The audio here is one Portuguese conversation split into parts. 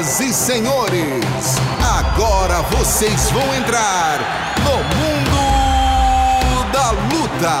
Senhoras e senhores, agora vocês vão entrar no mundo da luta.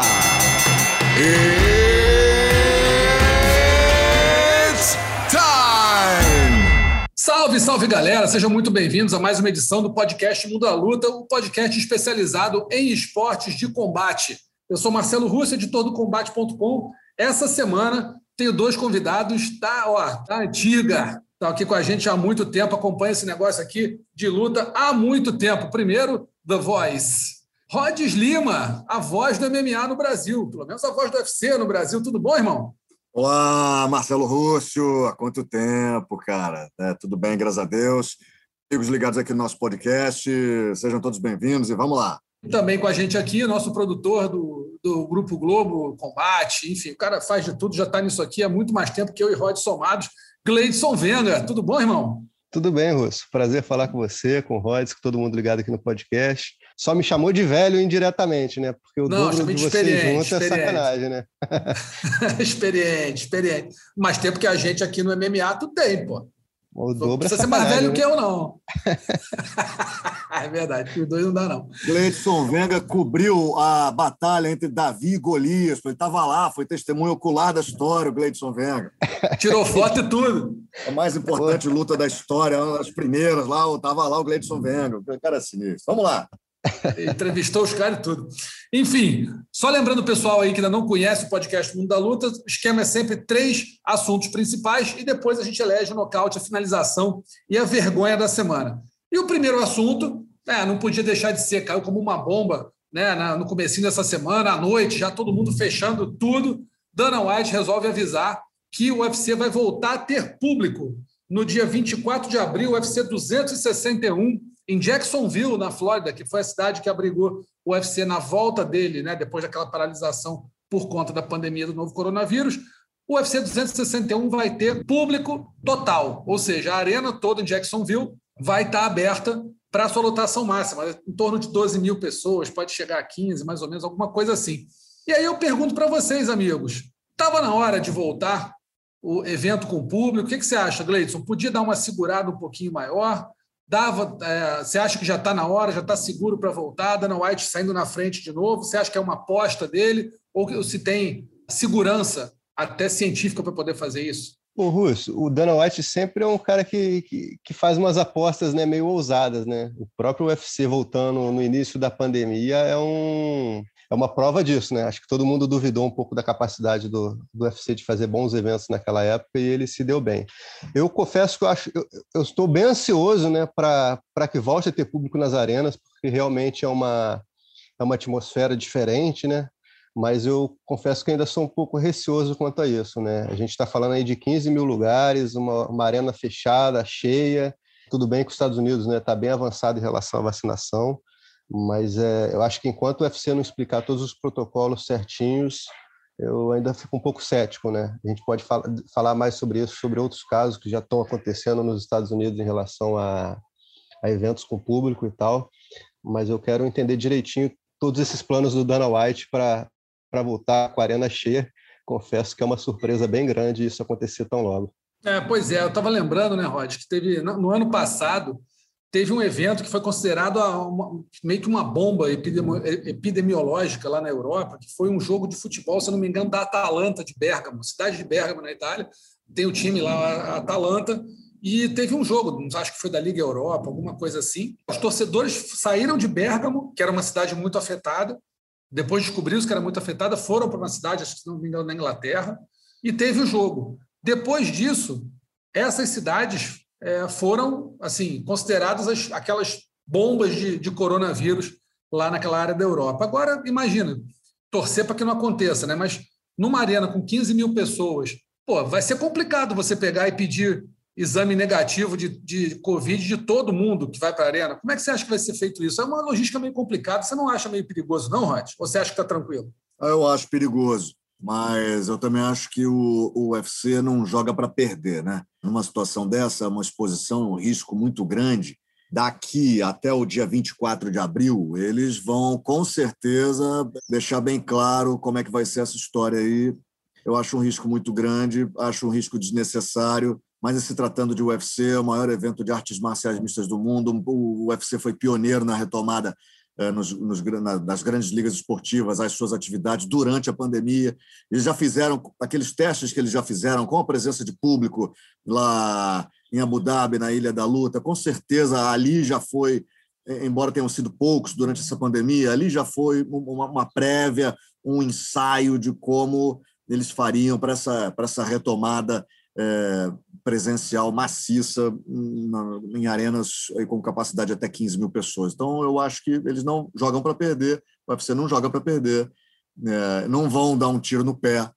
It's time! Salve, salve galera! Sejam muito bem-vindos a mais uma edição do podcast Mundo da Luta, o um podcast especializado em esportes de combate. Eu sou Marcelo Russo, editor do Combate.com. Essa semana tenho dois convidados da, ó, da antiga, estão aqui com a gente há muito tempo, acompanha esse negócio aqui de luta há muito tempo. Primeiro, The Voice. Rodes Lima, a voz do MMA no Brasil, pelo menos a voz do UFC no Brasil. Tudo bom, irmão? Olá, Marcelo Rússio, há quanto tempo, cara? É, tudo bem, graças a Deus. Amigos ligados aqui no nosso podcast, sejam todos bem-vindos e vamos lá. Também com a gente aqui, nosso produtor do, do Grupo Globo Combate, enfim, o cara faz de tudo, já está nisso aqui há muito mais tempo que eu e Rod somados. Gleidson Venga, tudo bom, irmão? Tudo bem, Russo. Prazer falar com você, com o Rods, com todo mundo ligado aqui no podcast. Só me chamou de velho indiretamente, né? Porque o Não, dobro de vocês juntos é sacanagem, né? experiente, experiente. Mais tempo que a gente aqui no MMA, tu tem, pô. O dobro não precisa é ser mais velho né? que eu, não. é verdade, os dois não dá, não. Gleidson Venga cobriu a batalha entre Davi e Golias. Ele estava lá, foi testemunho ocular da história, o Gleidson Venga. Tirou foto e tudo. A mais importante luta da história, uma das primeiras lá, estava lá o Gleidson Venga. O cara é sinistro. Vamos lá. Entrevistou os caras e tudo. Enfim, só lembrando o pessoal aí que ainda não conhece o podcast Mundo da Luta, o esquema é sempre três assuntos principais e depois a gente elege o nocaute, a finalização e a vergonha da semana. E o primeiro assunto, é, não podia deixar de ser, caiu como uma bomba né, no comecinho dessa semana, à noite, já todo mundo fechando tudo. Dana White resolve avisar que o UFC vai voltar a ter público no dia 24 de abril, UFC 261, em Jacksonville, na Flórida, que foi a cidade que abrigou o UFC na volta dele, né, depois daquela paralisação por conta da pandemia do novo coronavírus, o UFC 261 vai ter público total, ou seja, a arena toda em Jacksonville vai estar aberta para a sua lotação máxima, em torno de 12 mil pessoas, pode chegar a 15, mais ou menos, alguma coisa assim. E aí eu pergunto para vocês, amigos, estava na hora de voltar o evento com o público? O que, que você acha, Gleidson? Podia dar uma segurada um pouquinho maior? Dava, é, você acha que já está na hora, já está seguro para voltar? Dana White saindo na frente de novo? Você acha que é uma aposta dele? Ou se tem segurança até científica para poder fazer isso? O Russo, o Dana White sempre é um cara que, que, que, faz umas apostas né, meio ousadas, né? O próprio UFC voltando no início da pandemia é um, é uma prova disso, né? Acho que todo mundo duvidou um pouco da capacidade do, do UFC de fazer bons eventos naquela época e ele se deu bem. Eu confesso que eu, acho, eu, eu estou bem ansioso, né, para que volte a ter público nas arenas, porque realmente é uma, é uma atmosfera diferente, né? Mas eu confesso que ainda sou um pouco receoso quanto a isso, né? A gente está falando aí de 15 mil lugares, uma, uma arena fechada, cheia. Tudo bem que os Estados Unidos está né, tá bem avançado em relação à vacinação, mas é, eu acho que enquanto o UFC não explicar todos os protocolos certinhos, eu ainda fico um pouco cético, né? A gente pode fala, falar mais sobre isso, sobre outros casos que já estão acontecendo nos Estados Unidos em relação a, a eventos com público e tal, mas eu quero entender direitinho todos esses planos do Dana White para voltar com a arena cheia. Confesso que é uma surpresa bem grande isso acontecer tão logo. É, pois é, eu estava lembrando, né, Rod, que teve no ano passado teve um evento que foi considerado uma, meio que uma bomba epidemiológica lá na Europa, que foi um jogo de futebol, se não me engano, da Atalanta de Bergamo, cidade de Bergamo, na Itália. Tem o time lá, a Atalanta, e teve um jogo, acho que foi da Liga Europa, alguma coisa assim. Os torcedores saíram de Bergamo, que era uma cidade muito afetada, depois descobriram que era muito afetada, foram para uma cidade, acho que se não me engano, na Inglaterra, e teve o jogo. Depois disso, essas cidades é, foram assim consideradas as, aquelas bombas de, de coronavírus lá naquela área da Europa. Agora, imagina, torcer para que não aconteça, né? mas numa arena com 15 mil pessoas, pô, vai ser complicado você pegar e pedir exame negativo de, de Covid de todo mundo que vai para a arena. Como é que você acha que vai ser feito isso? É uma logística meio complicada. Você não acha meio perigoso, não, Rod? Ou você acha que está tranquilo? Eu acho perigoso mas eu também acho que o, o UFC não joga para perder, né? Numa situação dessa, uma exposição, um risco muito grande. Daqui até o dia 24 de abril, eles vão com certeza deixar bem claro como é que vai ser essa história aí. Eu acho um risco muito grande, acho um risco desnecessário. mas se tratando de UFC, o maior evento de artes marciais mistas do mundo, o UFC foi pioneiro na retomada nos, nos, nas grandes ligas esportivas as suas atividades durante a pandemia. Eles já fizeram aqueles testes que eles já fizeram com a presença de público lá em Abu Dhabi, na Ilha da Luta. Com certeza ali já foi, eh, embora tenham sido poucos durante essa pandemia, ali já foi uma, uma prévia, um ensaio de como eles fariam para essa, essa retomada é, presencial maciça na, em arenas com capacidade de até 15 mil pessoas. Então, eu acho que eles não jogam para perder, o UFC não joga para perder, é, não vão dar um tiro no pé,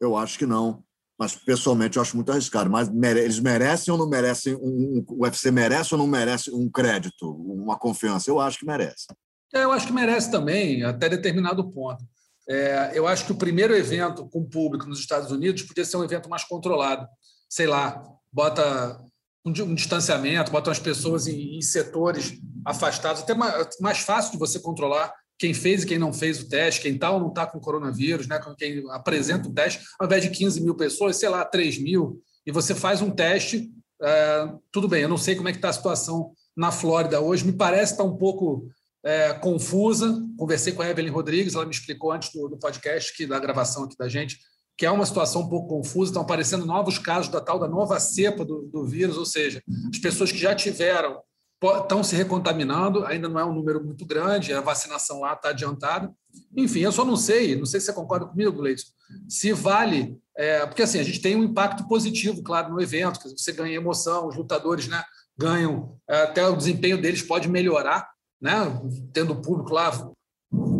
eu acho que não. Mas, pessoalmente, eu acho muito arriscado. Mas mere eles merecem ou não merecem? Um, um, o UFC merece ou não merece um crédito, uma confiança? Eu acho que merece. É, eu acho que merece também, até determinado ponto. É, eu acho que o primeiro evento com público nos Estados Unidos podia ser um evento mais controlado. Sei lá, bota um, um distanciamento, bota as pessoas em, em, setores afastados, até mais, mais, fácil de você controlar quem fez e quem não fez o teste, quem está ou não está com coronavírus, né? quem apresenta o teste, ao invés de 15 mil pessoas, sei lá, 3 mil, e você faz um teste. É, tudo bem, eu não sei como é que está a situação na Flórida hoje, me parece estar tá um pouco é, confusa. Conversei com a Evelyn Rodrigues, ela me explicou antes do, do podcast, que, da gravação aqui da gente, que é uma situação um pouco confusa, estão aparecendo novos casos da tal da nova cepa do, do vírus, ou seja, as pessoas que já tiveram estão se recontaminando, ainda não é um número muito grande, a vacinação lá está adiantada. Enfim, eu só não sei, não sei se você concorda comigo, Gleison, se vale, é, porque assim, a gente tem um impacto positivo, claro, no evento, você ganha emoção, os lutadores né, ganham, é, até o desempenho deles pode melhorar, né? tendo o público lá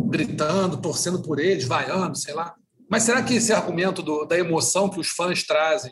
gritando, torcendo por eles, vaiando, sei lá. Mas será que esse argumento do, da emoção que os fãs trazem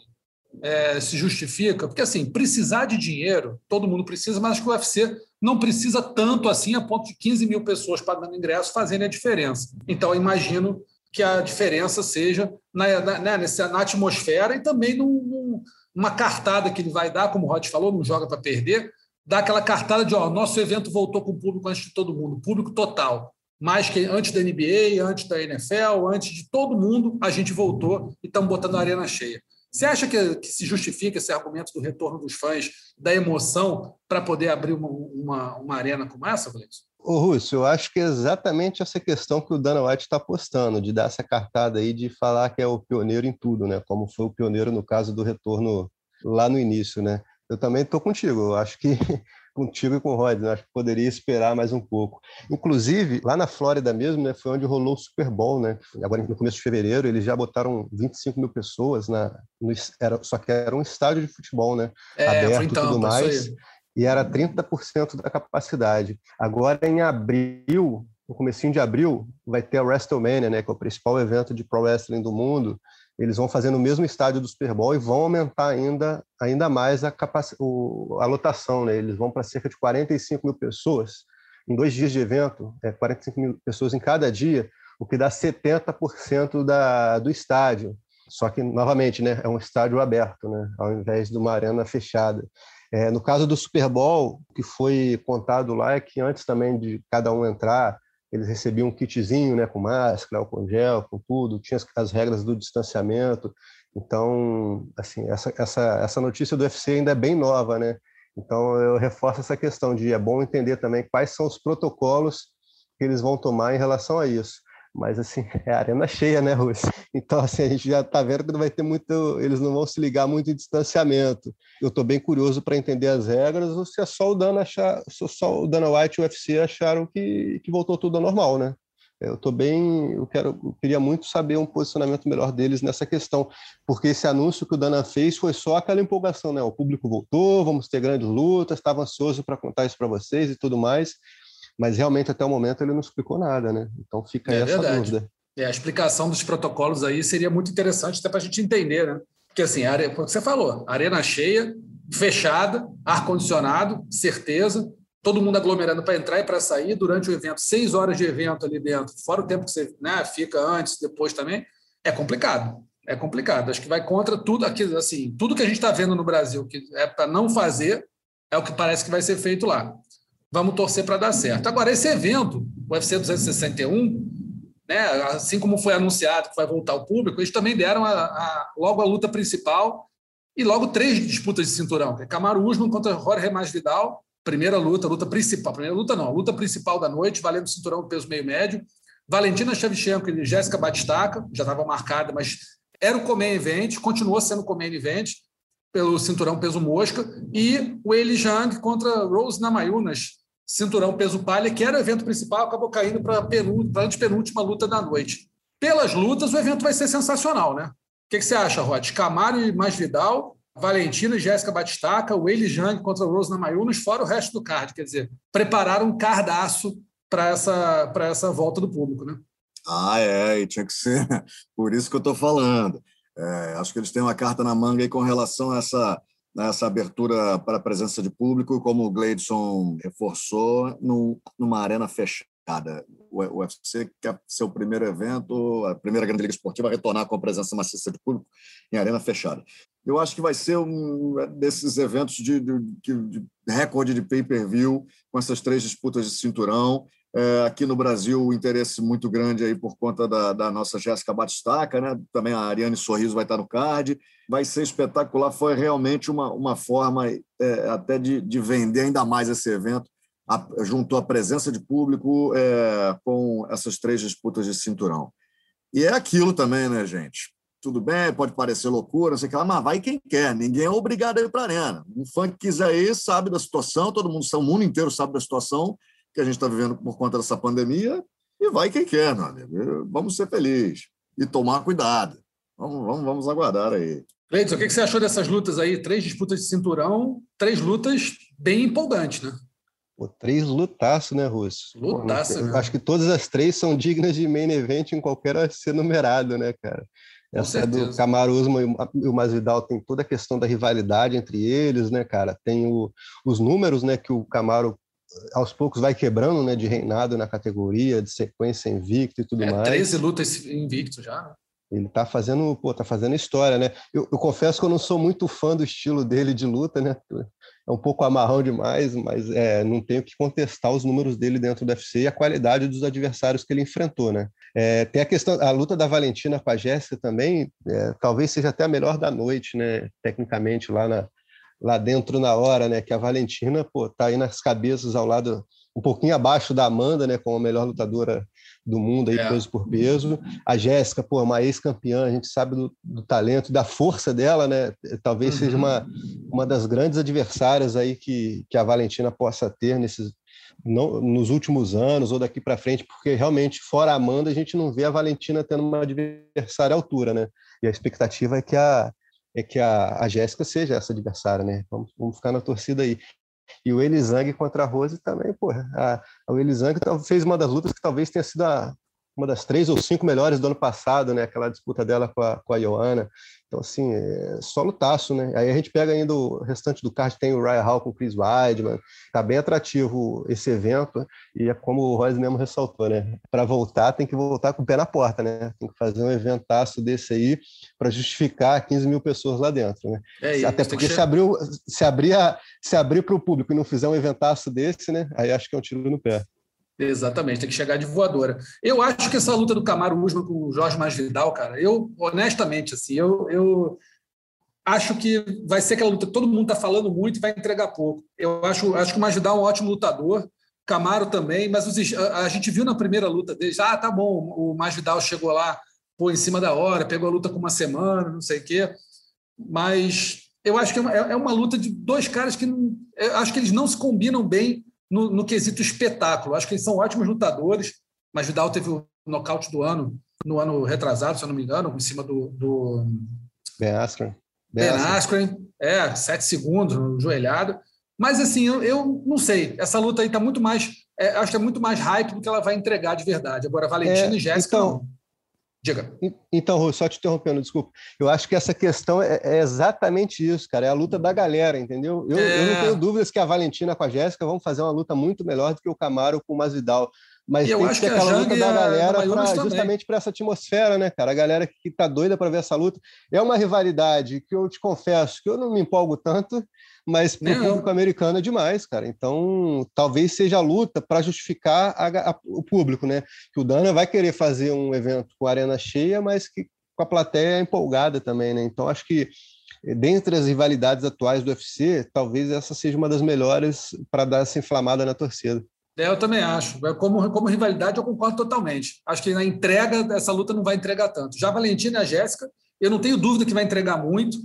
é, se justifica? Porque, assim, precisar de dinheiro, todo mundo precisa, mas acho que o UFC não precisa tanto assim a ponto de 15 mil pessoas pagando ingresso fazerem a diferença. Então, imagino que a diferença seja na, na, né, nessa, na atmosfera e também num, numa cartada que ele vai dar, como o Rod falou, não joga para perder, dá aquela cartada de ó, nosso evento voltou com o público antes de todo mundo, público total. Mais que antes da NBA, antes da NFL, antes de todo mundo, a gente voltou e estamos botando a arena cheia. Você acha que, que, se justifica esse argumento do retorno dos fãs, da emoção, para poder abrir uma, uma, uma, arena como essa, Gleison? Ô, Rússio, eu acho que é exatamente essa questão que o Dana White está postando, de dar essa cartada aí, de falar que é o pioneiro em tudo, né? Como foi o pioneiro no caso do retorno lá no início, né? Eu também estou contigo. Eu acho que contigo e com o Rod, né? acho que poderia esperar mais um pouco. Inclusive, lá na Flórida mesmo, né, foi onde rolou o Super Bowl, né? Agora no começo de fevereiro, eles já botaram 25 mil pessoas na, no, era, só que era um estádio de futebol, né? É, Aberto e tudo mais. E era 30% da capacidade. Agora, em abril, no comecinho de abril, vai ter a WrestleMania, né, que é o principal evento de pro wrestling do mundo eles vão fazer no mesmo estádio do Super Bowl e vão aumentar ainda, ainda mais a, capac... o, a lotação. Né? Eles vão para cerca de 45 mil pessoas em dois dias de evento, é, 45 mil pessoas em cada dia, o que dá 70% da, do estádio. Só que, novamente, né, é um estádio aberto, né, ao invés de uma arena fechada. É, no caso do Super Bowl, o que foi contado lá é que antes também de cada um entrar, eles recebiam um kitzinho, né, com máscara, com gel, com tudo, tinha as, as regras do distanciamento. Então, assim, essa, essa, essa notícia do UFC ainda é bem nova, né? Então, eu reforço essa questão de é bom entender também quais são os protocolos que eles vão tomar em relação a isso. Mas, assim, é arena cheia, né, Rússia? Então, assim, a gente já está vendo que não vai ter muito. Eles não vão se ligar muito em distanciamento. Eu estou bem curioso para entender as regras ou se é só o Dana achar, só o Dana White e o UFC acharam que, que voltou tudo ao normal, né? Eu estou bem, eu quero, eu queria muito saber um posicionamento melhor deles nessa questão, porque esse anúncio que o Dana fez foi só aquela empolgação, né? O público voltou, vamos ter grandes lutas, estava ansioso para contar isso para vocês e tudo mais mas realmente até o momento ele não explicou nada, né? Então fica é essa verdade. dúvida. É, a explicação dos protocolos aí seria muito interessante até para a gente entender, né? Porque assim, a are... você falou, arena cheia, fechada, ar-condicionado, certeza, todo mundo aglomerando para entrar e para sair durante o evento, seis horas de evento ali dentro, fora o tempo que você né, fica antes, depois também, é complicado. É complicado. Acho que vai contra tudo aqui, assim, tudo que a gente está vendo no Brasil que é para não fazer, é o que parece que vai ser feito lá. Vamos torcer para dar certo. Agora, esse evento, o UFC 261, né, assim como foi anunciado que vai voltar ao público, eles também deram a, a, logo a luta principal, E logo três disputas de cinturão, que é Camaro Usman contra Jorge Masvidal, primeira luta, luta principal, primeira luta não, luta principal da noite, valendo cinturão do peso meio médio. Valentina Shevchenko e Jéssica Batistaca, já estava marcada, mas era o Comain Event, continuou sendo o Comain Event pelo cinturão peso mosca, e o Eli Zhang contra Rose Namayunas, cinturão peso palha, que era o evento principal, acabou caindo para a antepenúltima luta da noite. Pelas lutas, o evento vai ser sensacional, né? O que, que você acha, Rod? Camaro e Masvidal, Valentina e Jéssica Batistaca, o Jang contra o Rose Namayunas, fora o resto do card. Quer dizer, prepararam um cardaço para essa, essa volta do público, né? Ah, é, e tinha que ser. Por isso que eu estou falando. É, acho que eles têm uma carta na manga aí com relação a essa, a essa abertura para a presença de público, como o Gleidson reforçou, no, numa arena fechada. O UFC quer ser o primeiro evento, a primeira grande liga esportiva a retornar com a presença maciça de público em arena fechada. Eu acho que vai ser um desses eventos de, de, de recorde de pay-per-view, com essas três disputas de cinturão. É, aqui no Brasil, o interesse muito grande aí por conta da, da nossa Jéssica Batistaca, né? também a Ariane Sorriso vai estar no card. Vai ser espetacular. Foi realmente uma, uma forma é, até de, de vender ainda mais esse evento. A, juntou a presença de público é, com essas três disputas de cinturão. E é aquilo também, né, gente? Tudo bem, pode parecer loucura, não sei o que lá, mas vai quem quer, ninguém é obrigado a ir para a arena. Um fã que quiser ir sabe da situação, todo mundo, o mundo inteiro sabe da situação, que a gente está vivendo por conta dessa pandemia, e vai quem quer, meu amigo. Vamos ser felizes e tomar cuidado. Vamos, vamos, vamos aguardar aí. Leidson, o que você achou dessas lutas aí? Três disputas de cinturão, três lutas bem empolgantes, né? Pô, três lutaço, né, Russo? Lutaço, Pô, Acho que todas as três são dignas de main event em qualquer ser numerado, né, cara? Essa é do Camaro Usman e o Masvidal tem toda a questão da rivalidade entre eles, né, cara? Tem o, os números, né, que o Camaro aos poucos vai quebrando, né, de reinado na categoria, de sequência invicto e tudo é, mais. 13 lutas invicto já. Né? Ele tá fazendo, pô, tá fazendo história, né? Eu, eu, confesso que eu não sou muito fã do estilo dele de luta, né? É um pouco amarrão demais, mas é, não tenho que contestar os números dele dentro do UFC e a qualidade dos adversários que ele enfrentou, né? É, tem a questão, a luta da Valentina com a Jéssica também, é, talvez seja até a melhor da noite, né? Tecnicamente lá na, lá dentro na hora, né? Que a Valentina, pô, tá aí nas cabeças ao lado, um pouquinho abaixo da Amanda, né? Como a melhor lutadora do mundo aí, é. peso por peso. A Jéssica, pô, uma ex-campeã, a gente sabe do, do, talento e da força dela, né? Talvez uhum. seja uma, uma das grandes adversárias aí que, que a Valentina possa ter nesses, não, nos últimos anos ou daqui para frente, porque realmente, fora a Amanda, a gente não vê a Valentina tendo uma adversária à altura, né? E a expectativa é que a, é que a, a Jéssica seja essa adversária, né? Vamos, vamos ficar na torcida aí. E o Elisang contra a Rose também, pô. A, o Elisang fez uma das lutas que talvez tenha sido a, uma das três ou cinco melhores do ano passado, né? Aquela disputa dela com a, com a Joana. Então, assim, é só lutaço, né? Aí a gente pega ainda o restante do card, tem o Ryan Hall com o Chris Weidman. Tá bem atrativo esse evento e é como o Royce mesmo ressaltou, né? Para voltar, tem que voltar com o pé na porta, né? Tem que fazer um eventaço desse aí para justificar 15 mil pessoas lá dentro, né? É, Até porque se, abriu, se abrir se abrir para o público e não fizer um eventaço desse, né? Aí acho que é um tiro no pé. Exatamente, tem que chegar de voadora. Eu acho que essa luta do Camaro Usman com o Jorge Masvidal, cara, eu, honestamente, assim, eu, eu acho que vai ser aquela luta que todo mundo está falando muito e vai entregar pouco. Eu acho, acho que o Masvidal é um ótimo lutador, Camaro também, mas os, a, a, gente viu na primeira luta deles, ah, tá bom, o Masvidal chegou lá, pô, em cima da hora, pegou a luta com uma semana, não sei o quê, mas eu acho que é uma, é uma luta de dois caras que acho que eles não se combinam bem no, no quesito espetáculo. Acho que eles são ótimos lutadores, mas Vidal teve o nocaute do ano, no ano retrasado, se eu não me engano, em cima do. do ben Askren. Ben, ben Askren, é, sete segundos, joelhado. Mas, assim, eu, eu não sei. Essa luta aí está muito mais. É, acho que é muito mais hype do que ela vai entregar de verdade. Agora, Valentina é, e Jéssica. Então, Diga. Então, só te interrompendo, desculpa. Eu acho que essa questão é, é exatamente isso, cara. É a luta da galera, entendeu? Eu, é... eu não tenho dúvidas que a Valentina com a Jéssica vão fazer uma luta muito melhor do que o Camaro com o Masvidal. Mas tem que ter que aquela luta da galera pra, justamente para essa atmosfera, né, cara? A galera que tá doida para ver essa luta. É uma rivalidade que eu te confesso que eu não me empolgo tanto, mas para o público americano é demais, cara. Então, talvez seja a luta para justificar a, a, o público, né? Que o Dana vai querer fazer um evento com arena cheia, mas que com a plateia empolgada também, né? Então, acho que dentre as rivalidades atuais do UFC, talvez essa seja uma das melhores para dar essa inflamada na torcida. É, eu também acho. É, como, como rivalidade, eu concordo totalmente. Acho que na entrega, essa luta não vai entregar tanto. Já a Valentina e a Jéssica, eu não tenho dúvida que vai entregar muito.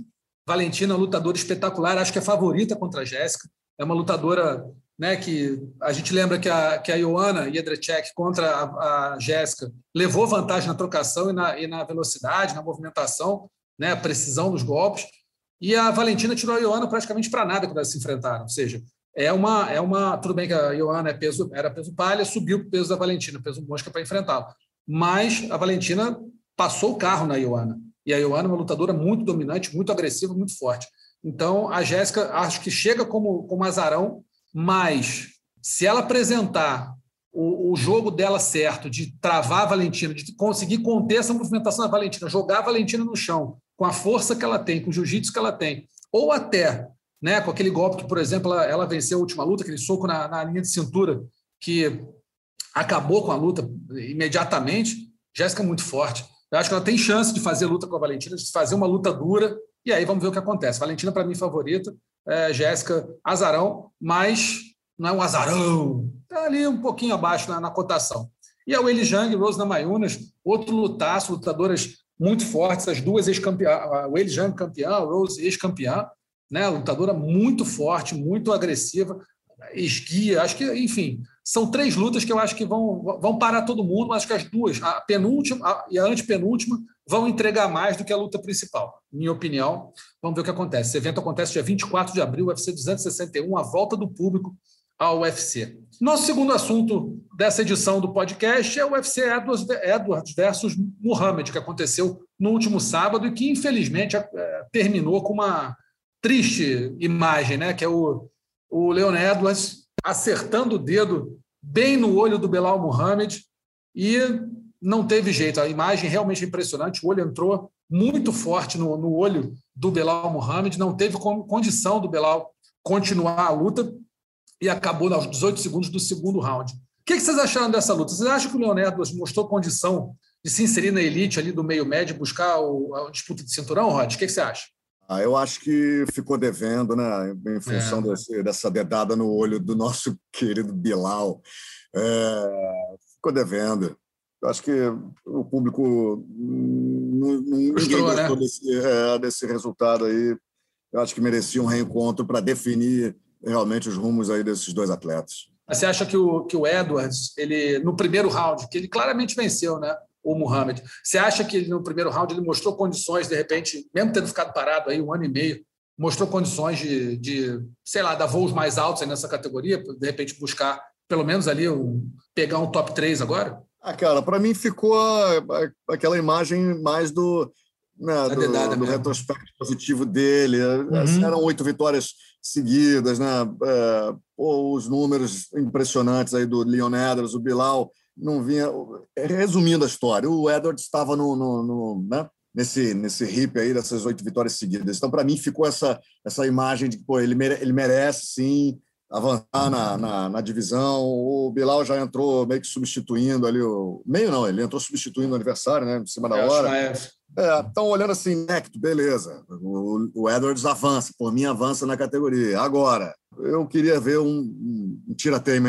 Valentina, lutadora espetacular, acho que é favorita contra a Jéssica. É uma lutadora né, que a gente lembra que a, que a Ioana Jedrzejczyk contra a, a Jéssica levou vantagem na trocação e na, e na velocidade, na movimentação, né, a precisão dos golpes. E a Valentina tirou a Ioana praticamente para nada quando elas se enfrentaram. Ou seja, é uma, é uma. Tudo bem que a Ioana é peso, era peso palha, subiu o peso da Valentina, peso mosca para enfrentá-la. Mas a Valentina passou o carro na Ioana. E a Ioana é uma lutadora muito dominante, muito agressiva, muito forte. Então, a Jéssica, acho que chega como, como azarão, mas se ela apresentar o, o, jogo dela certo, de travar a Valentina, de conseguir conter essa movimentação da Valentina, jogar a Valentina no chão, com a força que ela tem, com o jiu-jitsu que ela tem, ou até né, com aquele golpe que, por exemplo, ela, ela venceu a última luta, aquele soco na, na, linha de cintura, que acabou com a luta imediatamente. Jéssica é muito forte. Eu acho que ela tem chance de fazer luta com a Valentina, de fazer uma luta dura, e aí vamos ver o que acontece. Valentina, para mim, favorita, é, Jéssica, azarão, mas não é um azarão, está ali um pouquinho abaixo na, na cotação. E a Weili Zhang e Rose Namayunas, outro lutaço, lutadoras muito fortes, as duas ex-campeãs, a Weili Zhang campeã, a Rose ex-campeã, né? Lutadora muito forte, muito agressiva, esguia. Acho que, enfim, são três lutas que eu acho que vão, vão parar todo mundo, mas acho que as duas, a penúltima e a antepenúltima, vão entregar mais do que a luta principal, minha opinião. Vamos ver o que acontece. Esse evento acontece dia 24 de abril, UFC 261, a volta do público ao UFC. Nosso segundo assunto dessa edição do podcast é o UFC Edwards versus Muhammad, que aconteceu no último sábado e que, infelizmente, é, terminou com uma triste imagem, né? que é o, o Leon Edwards acertando o dedo bem no olho do Belal Muhammad e não teve jeito. A imagem realmente é impressionante. O olho entrou muito forte no, no olho do Belal Muhammad, não teve condição do Belal continuar a luta e acabou aos 18 segundos do segundo round. O que vocês acharam dessa luta? Vocês acham que o Leon Edwards mostrou condição de se inserir na elite ali do meio médio, buscar a disputa de cinturão, Rod? O que você acha? Ah, eu acho que ficou devendo, né? Em função é. desse, dessa dedada no olho do nosso querido Bilal. É, ficou devendo. Eu acho que o público não, ninguém gostou né? desse, é, desse resultado aí. Eu acho que merecia um reencontro para definir realmente os rumos aí desses dois atletas. Você acha que o, que o Edwards, ele no primeiro round, que ele claramente venceu, né? O Muhammad. Você acha que no primeiro round ele mostrou condições, de repente, mesmo tendo ficado parado aí um ano e meio, mostrou condições de, de sei lá, dar voos mais altos nessa categoria, de repente buscar pelo menos ali um, pegar um top 3 agora? Ah, cara, para mim ficou aquela imagem mais do, né, do, do retrospecto positivo dele. Uhum. Assim, eram oito vitórias seguidas, né? É, pô, os números impressionantes aí do Leon Edwards, o Bilal não vinha. Resumindo a história, o Edwards estava no, no, no né? nesse, nesse hip aí dessas oito vitórias seguidas. Então, para mim, ficou essa, essa imagem de que pô, ele, mere, ele merece sim avançar na, na, na, divisão. O Bilal já entrou meio que substituindo ali o. Meio não, ele entrou substituindo o aniversário, né? Em cima da hora. É, então, olhando assim, Necto, beleza. O, o Edwards avança, por mim avança na categoria. Agora, eu queria ver um, um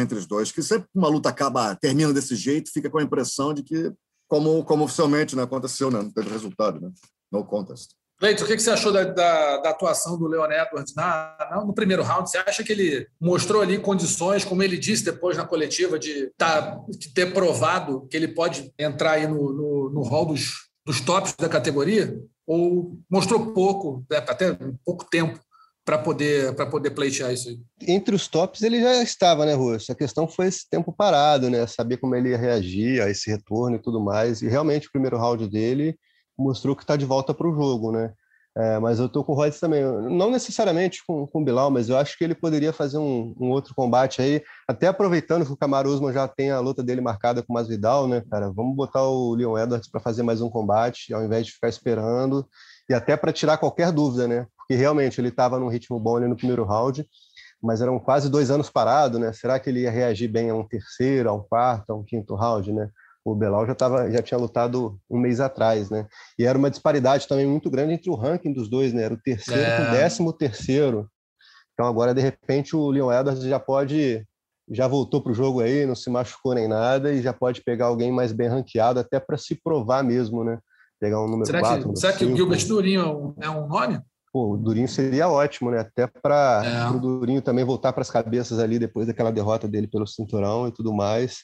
entre os dois, que sempre uma luta acaba, termina desse jeito, fica com a impressão de que, como, como oficialmente né, aconteceu, né, não teve resultado, né? No contest. Leito, o que você achou da, da, da, atuação do Leon Edwards na, na, no primeiro round? Você acha que ele mostrou ali condições, como ele disse depois na coletiva, de, tá, de ter provado que ele pode entrar aí no, no, no hall dos, dos tops da categoria? Ou mostrou pouco, né, até pouco tempo, para poder, poder pleitear isso aí? Entre os tops ele já estava, né, Russo? A questão foi esse tempo parado, né? Saber como ele ia reagir a esse retorno e tudo mais. E realmente o primeiro round dele mostrou que está de volta para o jogo, né? É, mas eu estou com o Rhodes também, não necessariamente com, com o Bilal, mas eu acho que ele poderia fazer um, um outro combate aí, até aproveitando que o Camaro Usman já tem a luta dele marcada com o Masvidal, né, cara? Vamos botar o Leon Edwards para fazer mais um combate, ao invés de ficar esperando, e até para tirar qualquer dúvida, né? Porque realmente ele estava num ritmo bom ali no primeiro round, mas eram quase dois anos parado, né? Será que ele ia reagir bem a um terceiro, a um quarto, a um quinto round, né? O Belal já, tava, já tinha lutado um mês atrás, né? E era uma disparidade também muito grande entre o ranking dos dois, né? Era o terceiro é. com o décimo terceiro. Então agora, de repente, o Leon Edwards já pode já voltou para o jogo aí, não se machucou nem nada e já pode pegar alguém mais bem ranqueado, até para se provar mesmo, né? Pegar um número será 4. Que, será que o Gilbert Durinho é um, é um nome? Pô, o Durinho seria ótimo, né? Até para é. o Durinho também voltar para as cabeças ali depois daquela derrota dele pelo cinturão e tudo mais.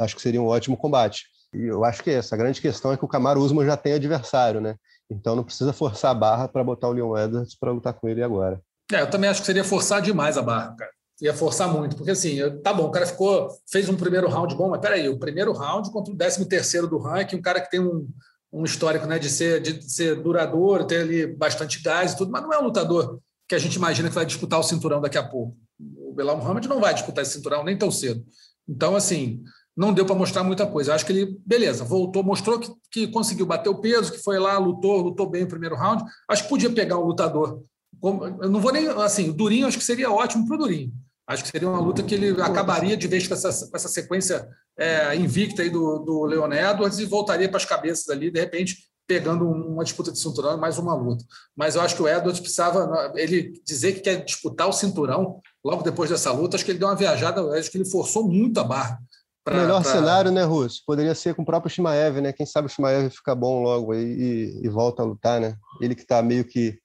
Acho que seria um ótimo combate. E eu acho que é essa a grande questão é que o Camaro Usman já tem adversário, né? Então não precisa forçar a barra para botar o Leon Edwards para lutar com ele agora. É, eu também acho que seria forçar demais a barra, cara ia forçar muito, porque assim, tá bom, o cara ficou, fez um primeiro round bom, mas peraí, o primeiro round contra o 13 terceiro do ranking, um cara que tem um, um histórico né, de, ser, de ser duradouro, ter ali bastante gás e tudo, mas não é um lutador que a gente imagina que vai disputar o cinturão daqui a pouco. O Belal Muhammad não vai disputar esse cinturão nem tão cedo. Então, assim, não deu para mostrar muita coisa. Acho que ele, beleza, voltou, mostrou que, que conseguiu bater o peso, que foi lá, lutou, lutou bem o primeiro round. Acho que podia pegar um lutador. Eu não vou nem. Assim, o Durinho acho que seria ótimo para o Durinho. Acho que seria uma luta que ele acabaria de vez com essa, com essa sequência é, invicta aí do, do Leon Edwards e voltaria para as cabeças ali, de repente, pegando uma disputa de cinturão mais uma luta. Mas eu acho que o Edwards precisava, ele dizer que quer disputar o cinturão logo depois dessa luta, acho que ele deu uma viajada, acho que ele forçou muito a barra. Pra, melhor pra... cenário, né, Russo? Poderia ser com o próprio Shimaev, né? Quem sabe o Shimaev fica bom logo aí e, e volta a lutar, né? Ele que está meio que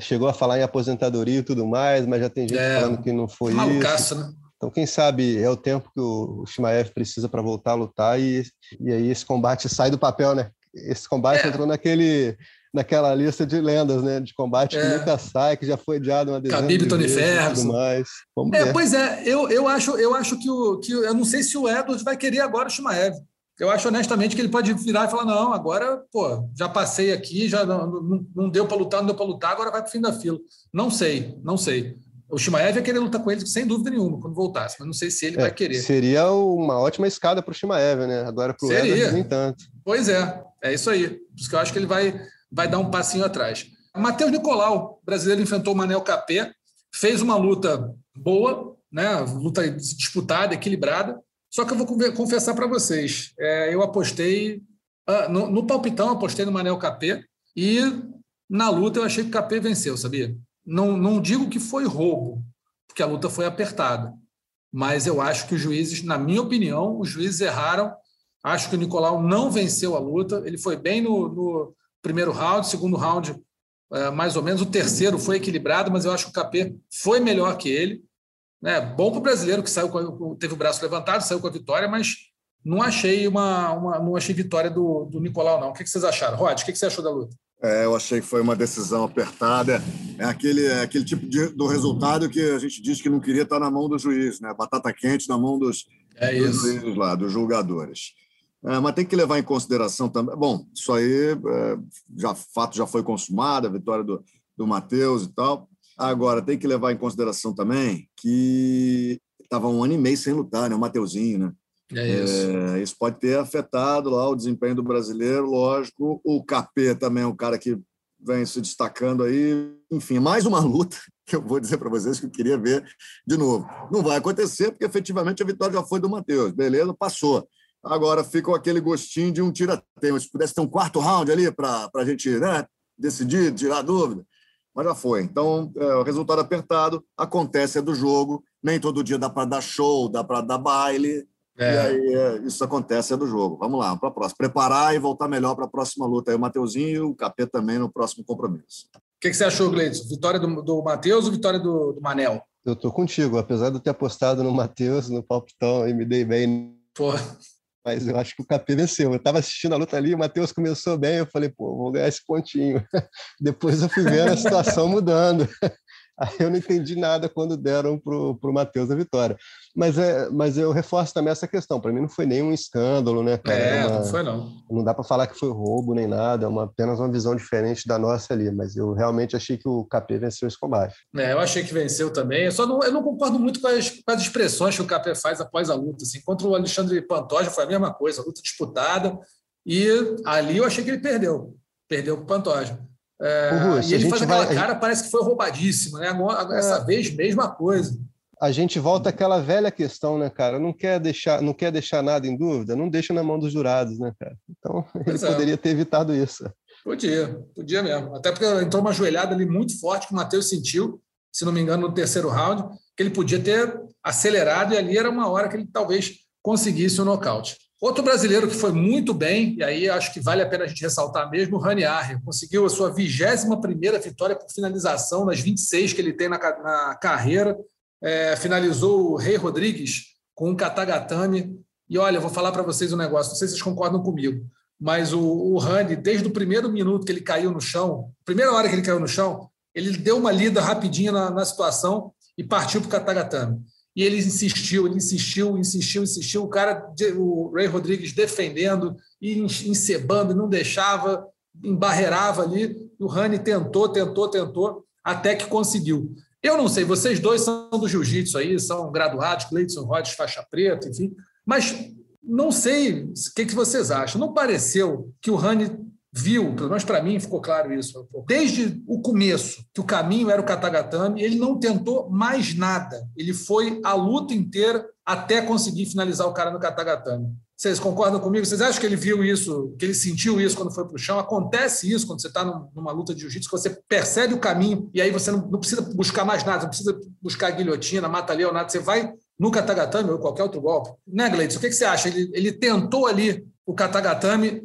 chegou a falar em aposentadoria e tudo mais, mas já tem gente é, falando que não foi malucaço, isso. Né? Então, quem sabe é o tempo que o Shimaev precisa para voltar a lutar e, e aí esse combate sai do papel, né? Esse combate é. entrou naquele naquela lista de lendas, né? De combate é. que nunca sai, que já foi adiado uma dezena Khabib, de Tony Ferguson. mais. Vamos é, ver. Pois é, eu, eu acho, eu acho que, o, que eu não sei se o Edwards vai querer agora o Shimaev. Eu acho honestamente que ele pode virar e falar: não, agora, pô, já passei aqui, já não, não, não deu para lutar, não deu para lutar, agora vai para o fim da fila. Não sei, não sei. O Shimaev ia querer lutar com ele sem dúvida nenhuma quando voltasse, mas não sei se ele é, vai querer. Seria uma ótima escada para o Shimaev, né? Agora para o Edwards, nem tanto. Pois é, é isso aí. Por isso que eu acho que ele vai, vai dar um passinho atrás. Matheus Nicolau, brasileiro, enfrentou o Manel Capé, fez uma luta boa, né? luta disputada, equilibrada, só que eu vou confessar para vocês, é, eu apostei uh, no, no, palpitão, apostei no Manel Capê e na luta eu achei que o Capê venceu, sabia? Não, não digo que foi roubo, porque a luta foi apertada, mas eu acho que os juízes, na minha opinião, os juízes erraram. Acho que o Nicolau não venceu a luta. Ele foi bem no, no primeiro round, segundo round, é, mais ou menos. O terceiro foi equilibrado, mas eu acho que o Capê foi melhor que ele. Né? Bom para o brasileiro que saiu teve o braço levantado, saiu com a vitória, mas não achei uma, uma não achei vitória do, do Nicolau, não. O que, vocês acharam? Rod, o que, você achou da luta? É, eu achei que foi uma decisão apertada. É aquele, é aquele tipo de, do resultado que a gente diz que não queria estar na mão do juiz, né? Batata quente na mão dos, é dos juízes lá, dos julgadores. É, mas tem que levar em consideração também. Bom, isso aí, é, já fato já foi consumado, a vitória do, do Matheus e tal. Agora, tem que levar em consideração também que estava um ano e meio sem lutar, né? O Mateuzinho, né? É isso. É, isso pode ter afetado lá o desempenho do brasileiro, lógico. O Capê também é um cara que vem se destacando aí. Enfim, mais uma luta que eu vou dizer para vocês que eu queria ver de novo. Não vai acontecer, porque efetivamente a vitória já foi do Matheus. Beleza, passou. Agora fica aquele gostinho de um tira-teima. Se pudesse ter um quarto round ali para a gente né, decidir, tirar dúvida mas já foi. Então, é, o resultado apertado acontece é do jogo. Nem todo dia dá para dar show, dá para dar baile. É. E aí é, isso acontece é do jogo. Vamos lá, para a próxima. Preparar e voltar melhor para a próxima luta. Aí o Mateuzinho e o Capê também no próximo compromisso. O que, que você achou, Gleison? Vitória do, do Matheus ou vitória do, do Manel? Eu tô contigo, apesar de eu ter apostado no Matheus, no palpitão e me dei bem. Porra mas eu acho que o Capê venceu. Eu estava assistindo a luta ali, o Matheus começou bem, eu falei, pô, vou ganhar esse pontinho. Depois eu fui vendo a situação mudando. Aí eu não entendi nada quando deram para o Matheus a vitória. Mas, é, mas eu reforço também essa questão. Para mim não foi nenhum escândalo, né, cara? É, uma, não foi não. Não dá para falar que foi roubo nem nada, é uma, apenas uma visão diferente da nossa ali. Mas eu realmente achei que o Capê venceu esse combate. É, eu achei que venceu também. Eu só não, eu não concordo muito com as, com as expressões que o Capê faz após a luta. Assim. Contra o Alexandre Pantoja foi a mesma coisa, luta disputada. E ali eu achei que ele perdeu. Perdeu com o Pantoja. É, Russo, e ele faz aquela vai... cara, parece que foi roubadíssimo, né? Agora, essa é. vez, mesma coisa. A gente volta àquela velha questão, né, cara? Não quer deixar, não quer deixar nada em dúvida, não deixa na mão dos jurados, né, cara? Então, pois ele é. poderia ter evitado isso. Podia, podia mesmo. Até porque entrou uma joelhada ali muito forte que o Matheus sentiu, se não me engano, no terceiro round, que ele podia ter acelerado e ali era uma hora que ele talvez conseguisse o nocaute. Outro brasileiro que foi muito bem, e aí acho que vale a pena a gente ressaltar mesmo, o Rani conseguiu a sua 21 vitória por finalização nas 26 que ele tem na, na carreira. É, finalizou o Rei Rodrigues com um Katagatame. E olha, vou falar para vocês um negócio, não sei se vocês concordam comigo, mas o, o Rani, desde o primeiro minuto que ele caiu no chão, primeira hora que ele caiu no chão, ele deu uma lida rapidinha na, na situação e partiu para o Katagatame. E ele insistiu, ele insistiu, insistiu, insistiu. O cara, o Ray Rodrigues defendendo e encebando, não deixava, embarreirava ali. O Rani tentou, tentou, tentou, até que conseguiu. Eu não sei, vocês dois são do jiu-jitsu aí, são graduados, Cleiton Rhodes, faixa preta, enfim, mas não sei o que, que vocês acham. Não pareceu que o Rani viu, pelo menos para mim ficou claro isso, desde o começo, que o caminho era o Katagatame, ele não tentou mais nada. Ele foi a luta inteira até conseguir finalizar o cara no Katagatame. Vocês concordam comigo? Vocês acham que ele viu isso, que ele sentiu isso quando foi para o chão? Acontece isso quando você está numa luta de jiu-jitsu, que você percebe o caminho e aí você não, não, precisa buscar mais nada, não precisa buscar guilhotina, mata-leão, nada. Você vai no Katagatame ou qualquer outro golpe. Né, Gleitson? O que, que você acha? Ele, ele tentou ali o Katagatame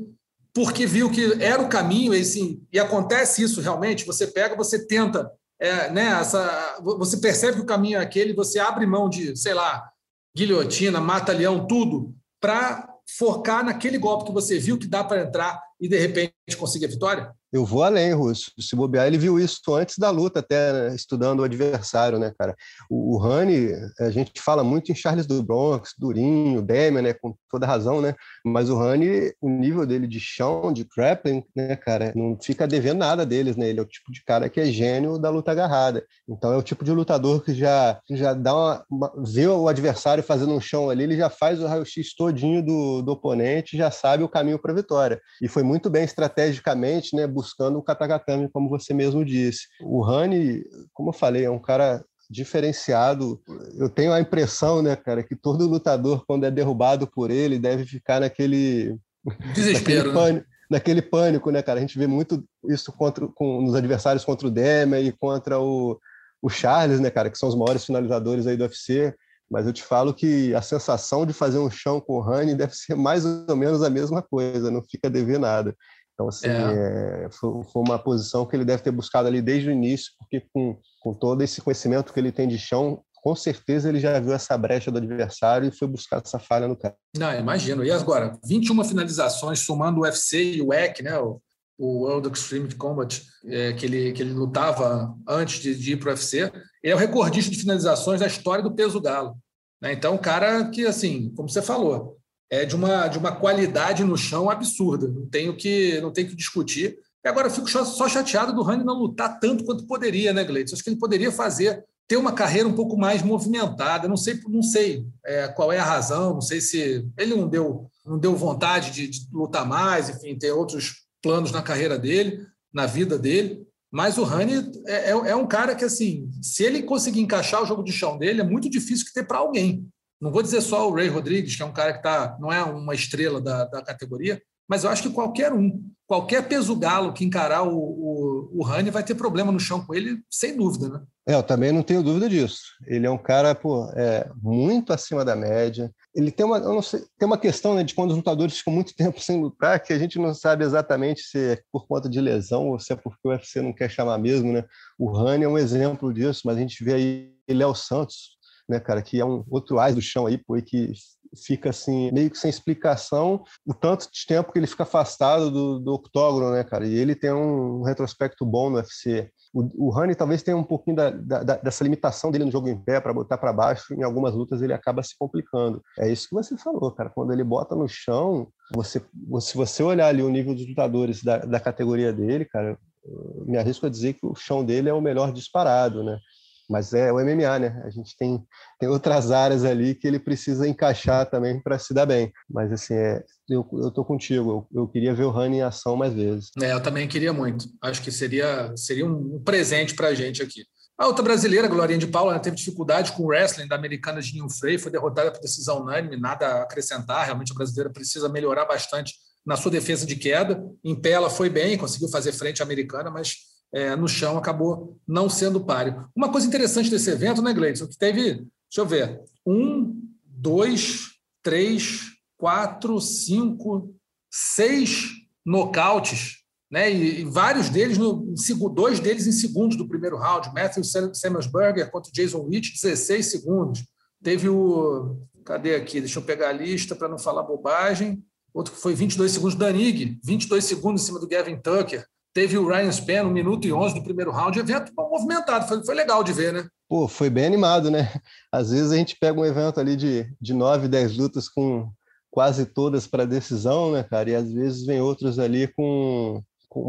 porque viu que era o caminho, e, assim, e acontece isso realmente, você pega, você tenta, é, né, essa, você percebe que o caminho é aquele, você abre mão de, sei lá, guilhotina, mata-leão, tudo, para focar naquele golpe que você viu que dá para entrar e de repente conseguir a vitória? Eu vou além, Russo. Se bobear, ele viu isso antes da luta, até né? estudando o adversário, né, cara? O, o Rani, a gente fala muito em Charles do Bronx, Durinho, Demian, né, com toda razão, né? Mas o Rani, o nível dele de chão, de grappling, né, cara, não fica devendo nada deles, né? Ele é o tipo de cara que é gênio da luta agarrada. Então é o tipo de lutador que já, já dá uma, uma vê o adversário fazendo um chão ali, ele já faz o raio-x todinho do, do oponente, já sabe o caminho para a vitória. E foi muito bem estrategicamente, né? buscando o Katagatame, como você mesmo disse. O Rani, como eu falei, é um cara diferenciado. Eu tenho a impressão, né, cara, que todo lutador, quando é derrubado por ele, deve ficar naquele. Desespero. naquele, pânico, né? naquele pânico, né, cara? A gente vê muito isso contra, com, nos adversários contra o Dema e contra o, o Charles, né, cara, que são os maiores finalizadores aí do UFC. Mas eu te falo que a sensação de fazer um chão com o Rani deve ser mais ou menos a mesma coisa, não fica a dever nada. Então, assim, é. É, foi, foi, uma posição que ele deve ter buscado ali desde o início, porque com, com todo esse conhecimento que ele tem de chão, com certeza ele já viu essa brecha do adversário e foi buscar essa falha no cara. Não, imagino. E agora, 21 finalizações, somando o UFC e o WEC, né, o, o World Extreme Combat, é, que, ele, que ele lutava antes de, de ir para o UFC, ele é o recordista de finalizações da história do peso galo. Né? Então, um cara que, assim, como você falou, é de uma, de uma qualidade no chão absurda. Não tenho que, não tenho que discutir. E agora eu fico só chateado do Rani não lutar tanto quanto poderia, né, Gleitson? Acho que ele poderia fazer, ter uma carreira um pouco mais movimentada. Não sei, não sei é, qual é a razão, não sei se ele não deu, não deu vontade de, de lutar mais, enfim, ter outros planos na carreira dele, na vida dele. Mas o Rani é, é, é, um cara que, assim, se ele conseguir encaixar o jogo de chão dele, é muito difícil que ter para alguém. Não vou dizer só o Ray Rodrigues, que é um cara que tá, não é uma estrela da, da categoria, mas eu acho que qualquer um, qualquer peso galo que encarar o, o, o Rani vai ter problema no chão com ele, sem dúvida, né? É, eu também não tenho dúvida disso. Ele é um cara pô, é, muito acima da média. Ele tem uma, eu não sei, tem uma questão né, de quando os lutadores ficam muito tempo sem lutar, que a gente não sabe exatamente se é por conta de lesão ou se é porque o UFC não quer chamar mesmo, né? O Rani é um exemplo disso, mas a gente vê aí Léo Santos, né, cara, que é um outro ás do chão aí, pô, que fica assim, meio que sem explicação, o tanto de tempo que ele fica afastado do, do octógono, né, cara? E ele tem um retrospecto bom no UFC. O, Rani talvez tenha um pouquinho da, da, dessa limitação dele no jogo em pé para botar para baixo, em algumas lutas ele acaba se complicando. É isso que você falou, cara. Quando ele bota no chão, você, se você olhar ali o nível dos lutadores da, da categoria dele, cara, me arrisco a dizer que o chão dele é o melhor disparado, né? Mas é o MMA, né? A gente tem, tem outras áreas ali que ele precisa encaixar também para se dar bem. Mas, assim, é, eu, eu tô contigo. Eu, eu queria ver o Rani em ação mais vezes. É, eu também queria muito. Acho que seria, seria um presente para a gente aqui. A outra brasileira, Glorinha de Paula, teve dificuldade com o wrestling da americana Ginho Frey, foi derrotada por decisão unânime, nada a acrescentar. Realmente a brasileira precisa melhorar bastante na sua defesa de queda. Em pé ela foi bem, conseguiu fazer frente à americana, mas é, no chão acabou não sendo páreo. Uma coisa interessante desse evento, né, Gleison, que teve, deixa eu ver, um, dois, três, quatro, cinco, seis nocautes né? E, e, vários deles, no, dois deles em segundos do primeiro round. Matthew Samuelsberger contra Jason Witt, 16 segundos. Teve o. Cadê aqui? Deixa eu pegar a lista para não falar bobagem. Outro que foi 22 segundos, Danig, 22 segundos em cima do Gavin Tucker. Teve o Ryan Spann, 1 minuto e 11 do primeiro round. Evento movimentado, foi, foi legal de ver, né? Pô, foi bem animado, né? Às vezes a gente pega um evento ali de, de 9, 10 lutas com quase todas para decisão, né, cara? E às vezes vem outros ali com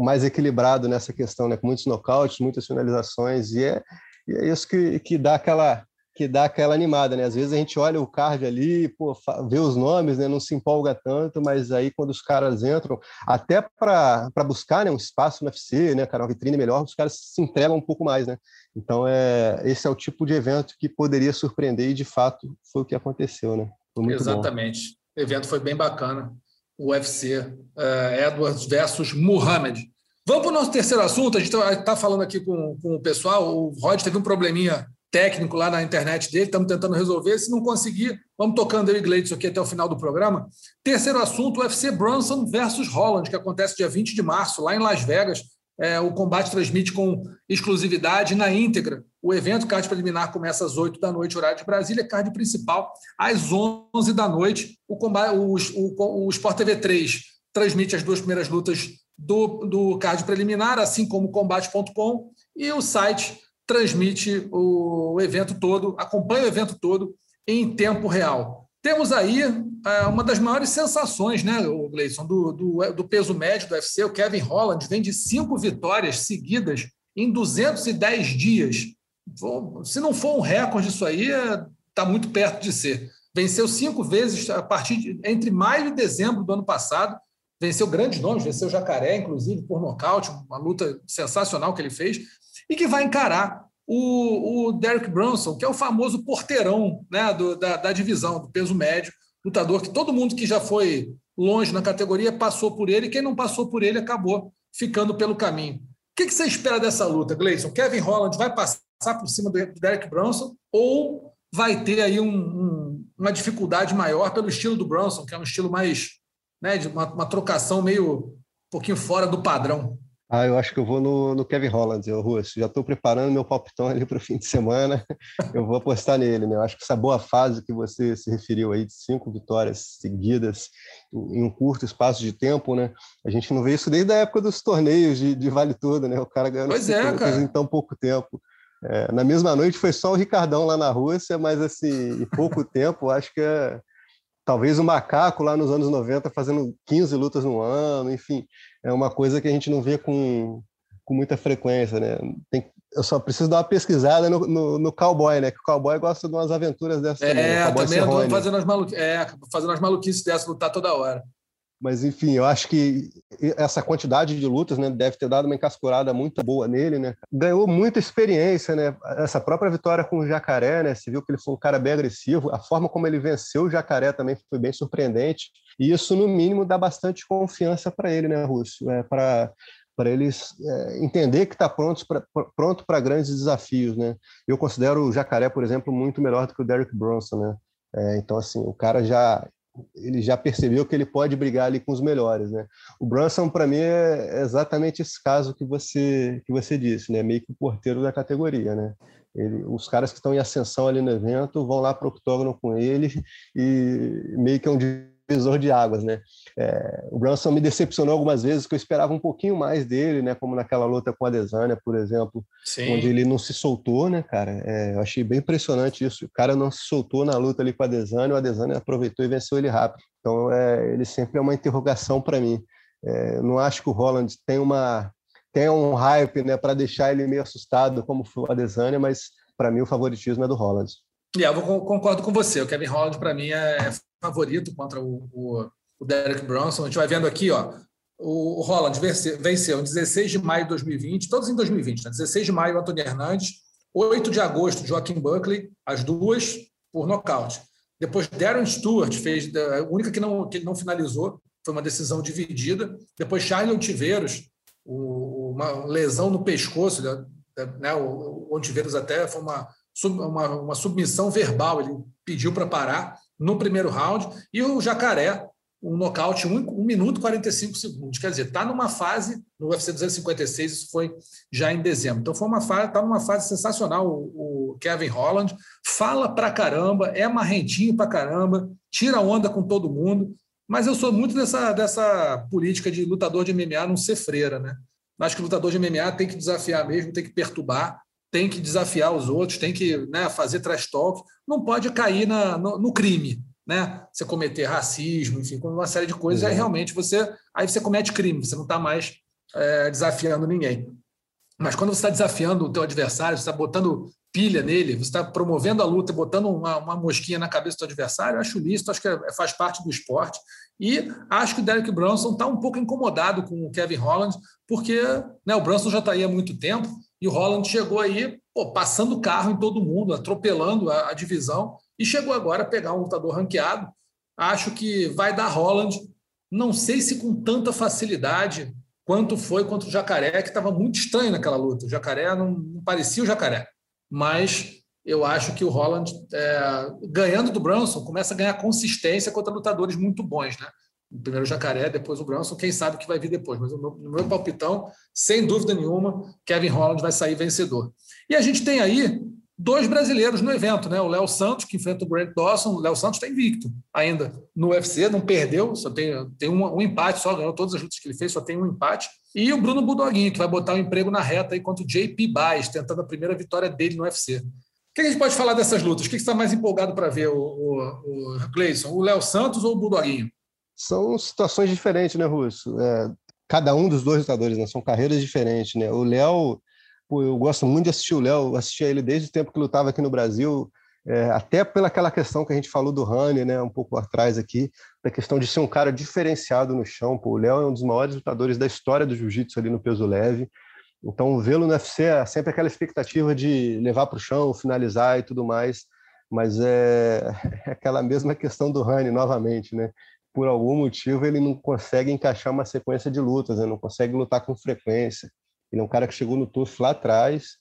mais equilibrado nessa questão, né? com muitos nocautes, muitas finalizações, e é, e é isso que, que dá aquela que dá aquela animada, né? Às vezes a gente olha o card ali, pô, vê os nomes, né? Não se empolga tanto, mas aí quando os caras entram, até para buscar né, um espaço no UFC, né, cara, uma vitrine melhor, os caras se entregam um pouco mais, né? Então é esse é o tipo de evento que poderia surpreender e de fato foi o que aconteceu, né? Exatamente. Bom. O evento foi bem bacana UFC, uh, eh, Edwards versus Muhammad. Vamos para o nosso terceiro assunto. A gente está tá falando aqui com, com o pessoal. O Rod teve um probleminha técnico lá na internet dele, estamos tentando resolver. Se não conseguir, vamos tocando eu e aqui até o final do programa. Terceiro assunto: UFC Brunson versus Holland, que acontece dia 20 de março, lá em Las Vegas. É, o combate transmite com exclusividade na íntegra. O evento, card preliminar, começa às 8 da noite, horário de Brasília, card principal às 11 da noite. O, combate, o, o, o Sport TV 3 transmite as duas primeiras lutas do, do card preliminar, assim como o combate.com, e o site transmite o, evento todo, acompanha o evento todo em tempo real. Temos aí é, uma das maiores sensações, né, Gleison, do, do, do, peso médio do UFC, o Kevin Holland, vem de cinco vitórias seguidas em 210 dias. Se não for um recorde, isso aí está é, muito perto de ser. Venceu cinco vezes a partir de, entre maio e dezembro do ano passado. Venceu grandes nomes, venceu Jacaré, inclusive, por nocaute, uma luta sensacional que ele fez, e que vai encarar o, o Derek Brunson, que é o famoso porteirão né, do, da, da divisão, do peso médio, lutador que todo mundo que já foi longe na categoria passou por ele, quem não passou por ele acabou ficando pelo caminho. O que, que você espera dessa luta, Gleison? Kevin Holland vai passar por cima do Derek Brunson ou vai ter aí um, um, uma dificuldade maior pelo estilo do Brunson, que é um estilo mais né, de uma, uma trocação meio um pouquinho fora do padrão? Ah, eu acho que eu vou no, no Kevin Holland, eu, Russo. Já estou preparando meu palpitão ali para o fim de semana. Eu vou apostar nele, né? Eu acho que essa boa fase que você se referiu aí, de cinco vitórias seguidas em um curto espaço de tempo, né? A gente não vê isso desde a época dos torneios de, de Vale Tudo, né? O cara ganhando pois é, cara. em tão pouco tempo. É, na mesma noite foi só o Ricardão lá na Rússia, mas assim, em pouco tempo, acho que é talvez o macaco lá nos anos 90 fazendo 15 lutas no ano, enfim, é uma coisa que a gente não vê com, com muita frequência, né? Tem, eu só preciso dar uma pesquisada no, no, no, cowboy, né? Que o cowboy gosta de umas aventuras dessas é, também. Também eu fazendo as, é, fazendo as maluquices dessas, lutar toda hora. Mas, enfim, eu acho que essa quantidade de lutas né, deve ter dado uma encascurada muito boa nele, né? Ganhou muita experiência, né? Essa própria vitória com o Jacaré, né? Você viu que ele foi um cara bem agressivo. A forma como ele venceu o Jacaré também foi bem surpreendente. E isso, no mínimo, dá bastante confiança para ele, né, Russo? É, para eles é, entender que está pronto para pronto grandes desafios, né? Eu considero o Jacaré, por exemplo, muito melhor do que o Derek Bronson, né? É, então, assim, o cara já ele já percebeu que ele pode brigar ali com os melhores, né? O Brunson para mim é exatamente esse caso que você que você disse, né? Meio que o porteiro da categoria, né? Ele, os caras que estão em ascensão ali no evento vão lá para o octógono com ele e meio que é um divisor de águas, né? É, o Brunson me decepcionou algumas vezes, que eu esperava um pouquinho mais dele, né? Como naquela luta com a Desânia, por exemplo, Sim. onde ele não se soltou, né, cara? É, eu achei bem impressionante isso. O cara não se soltou na luta ali com a Desânia, o Adesanya aproveitou e venceu ele rápido. Então, é, ele sempre é uma interrogação para mim. É, não acho que o Holland tem uma tem um hype, né, para deixar ele meio assustado, como foi o Adesanya, mas para mim o favoritismo é do Holland. Yeah, eu concordo com você. O Kevin Holland, para mim, é favorito contra o, o, o, Derek Bronson. A gente vai vendo aqui, ó, o, o Holland venceu, em 16 de maio de 2020, todos em 2020, né? 16 de maio, o Antônio Hernandes, 8 de agosto, Joaquim Buckley, as duas por nocaute. Depois, Darren Stewart fez, a única que, não, que ele não finalizou, foi uma decisão dividida. Depois, Charlie Ontiveros, uma lesão no pescoço, né? né o Ontiveros até foi uma, uma, uma submissão verbal, ele pediu para parar no primeiro round. E o Jacaré, um nocaute, 1 um, um minuto e 45 segundos. Quer dizer, está numa fase, no UFC 256, isso foi já em dezembro. Então, foi uma fase, está numa fase sensacional o, o, Kevin Holland. Fala pra caramba, é marrentinho pra caramba, tira onda com todo mundo. Mas eu sou muito dessa, dessa política de lutador de MMA não ser freira, né? Acho que o lutador de MMA tem que desafiar mesmo, tem que perturbar, tem que desafiar os outros, tem que né, fazer trash talk, não pode cair na, no, no crime né? Você cometer racismo, enfim, uma série de coisas, uhum. aí realmente você aí você comete crime, você não está mais é, desafiando ninguém. Mas quando você está desafiando o teu adversário, você está botando pilha nele, você está promovendo a luta, botando uma, uma mosquinha na cabeça do teu adversário, acho lícito, acho que é, faz parte do esporte. E acho que o Derek Brunson está um pouco incomodado com o Kevin Holland, porque né, o Brunson já está aí há muito tempo e o Holland chegou aí pô, passando carro em todo mundo, atropelando a, a divisão e chegou agora a pegar um lutador ranqueado. Acho que vai dar Holland, não sei se com tanta facilidade quanto foi contra o Jacaré, que estava muito estranho naquela luta. O Jacaré não, não, parecia o Jacaré, mas eu acho que o Holland, é, ganhando do Brunson, começa a ganhar consistência contra lutadores muito bons, né? Primeiro o Jacaré, depois o Brunson, quem sabe o que vai vir depois. Mas no meu palpitão, sem dúvida nenhuma, Kevin Holland vai sair vencedor. E a gente tem aí dois brasileiros no evento, né? O Léo Santos, que enfrenta o Grant Dawson. O Léo Santos está invicto ainda no UFC, não perdeu, só tem, tem um, um, empate, só ganhou todas as lutas que ele fez, só tem um empate. E o Bruno Budoguinho, que vai botar o um emprego na reta aí contra o JP Baez, tentando a primeira vitória dele no UFC. O que a gente pode falar dessas lutas? O que você está mais empolgado para ver, o, o, o Gleison? O Léo Santos ou o Budoguinho? São situações diferentes, né, Russo? É, cada um dos dois lutadores, né? São carreiras diferentes, né? O Léo eu gosto muito de assistir o Léo, assistia ele desde o tempo que lutava aqui no Brasil, é, até pela aquela questão que a gente falou do Rani, né, um pouco atrás aqui, da questão de ser um cara diferenciado no chão. Pô, o Léo é um dos maiores lutadores da história do jiu-jitsu ali no peso leve. Então, vê-lo no UFC é sempre aquela expectativa de levar para o chão, finalizar e tudo mais. Mas é, é aquela mesma questão do Rani, novamente, né? Por algum motivo, ele não consegue encaixar uma sequência de lutas, né? não consegue lutar com frequência. Ele é um cara que chegou no TUF lá atrás.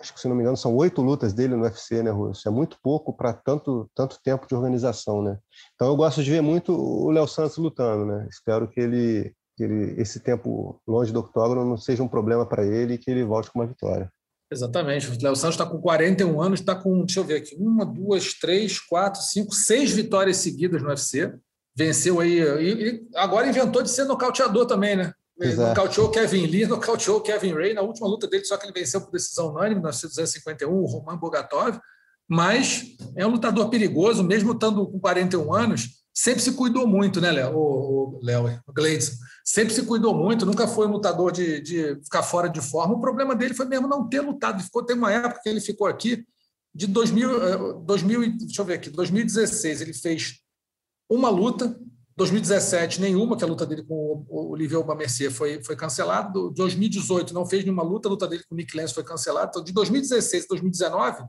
Acho que, se não me engano, são oito lutas dele no UFC, né, Russo? É muito pouco para tanto, tanto tempo de organização, né? Então eu gosto de ver muito o Léo Santos lutando, né? Espero que ele, que ele, esse tempo longe do octógono não seja um problema para ele e que ele volte com uma vitória. Exatamente. O Léo Santos está com 41 anos, está com, deixa eu ver aqui, uma, duas, três, quatro, cinco, seis vitórias seguidas no UFC. Venceu aí, e, agora inventou de ser nocauteador também, né? Ele nocauteou Kevin Lee, nocauteou Kevin Ray na última luta dele, só que ele venceu por decisão unânime, no 1951, o Roman Bogatov. Mas é um lutador perigoso, mesmo estando com 41 anos, sempre se cuidou muito, né, Léo? O, Léo, o Gleidson. Sempre se cuidou muito, nunca foi um lutador de, de ficar fora de forma. O problema dele foi mesmo não ter lutado. Ficou, tem uma época que ele ficou aqui, de 2000, 2000, eh, deixa eu ver aqui, 2016, ele fez uma luta, 2017, nenhuma, que a luta dele com o Olivier Aubameyang foi, foi cancelada. 2018, não fez nenhuma luta, a luta dele com o Nick Lance foi cancelada. Então, de 2016 a 2019,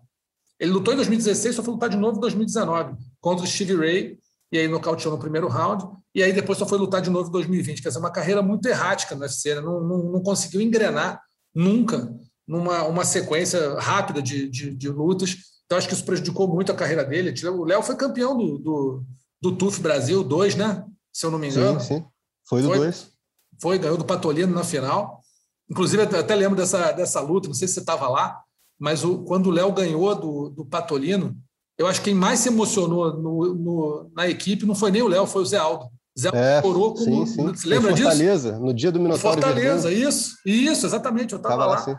ele lutou em 2016, só foi lutar de novo em 2019 contra o Steve Ray, e aí nocauteou no primeiro round, e aí depois só foi lutar de novo em 2020. Quer dizer, uma carreira muito errática no UFC, né? não, não, não, conseguiu engrenar nunca numa uma sequência rápida de, de, de lutas. Então, acho que isso prejudicou muito a carreira dele. O Léo foi campeão do, do do TUF Brasil 2, né? Se eu não me engano. Sim, sim. Foi do 2. Foi, ganhou do Patolino na final. Inclusive, até lembro dessa, dessa luta, não sei se você estava lá, mas o, quando o Léo ganhou do, do Patolino, eu acho que quem mais se emocionou no, no, na equipe não foi nem o Léo, foi o Zé Aldo. Zé Aldo é, chorou com. Sim, sim. Você lembra Fortaleza, disso? Fortaleza, no dia do Minotauro. Fortaleza, isso. Isso, exatamente. Eu estava lá. Assim.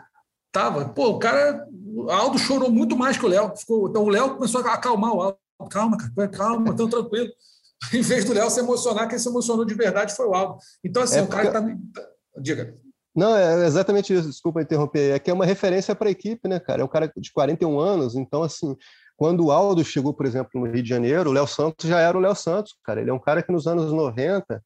Tava. Pô, o cara. O Aldo chorou muito mais que o Léo. Ficou, então o Léo começou a acalmar o Aldo calma, cara, calma, tão tranquilo. Em vez do Léo se emocionar, quem se emocionou de verdade foi o Aldo. Então, assim, é o cara está. Diga. Não, é exatamente isso, desculpa interromper. É que é uma referência para a equipe, né, cara? É um cara de 41 anos, então, assim, quando o Aldo chegou, por exemplo, no Rio de Janeiro, o Léo Santos já era o Léo Santos, cara. Ele é um cara que nos anos 90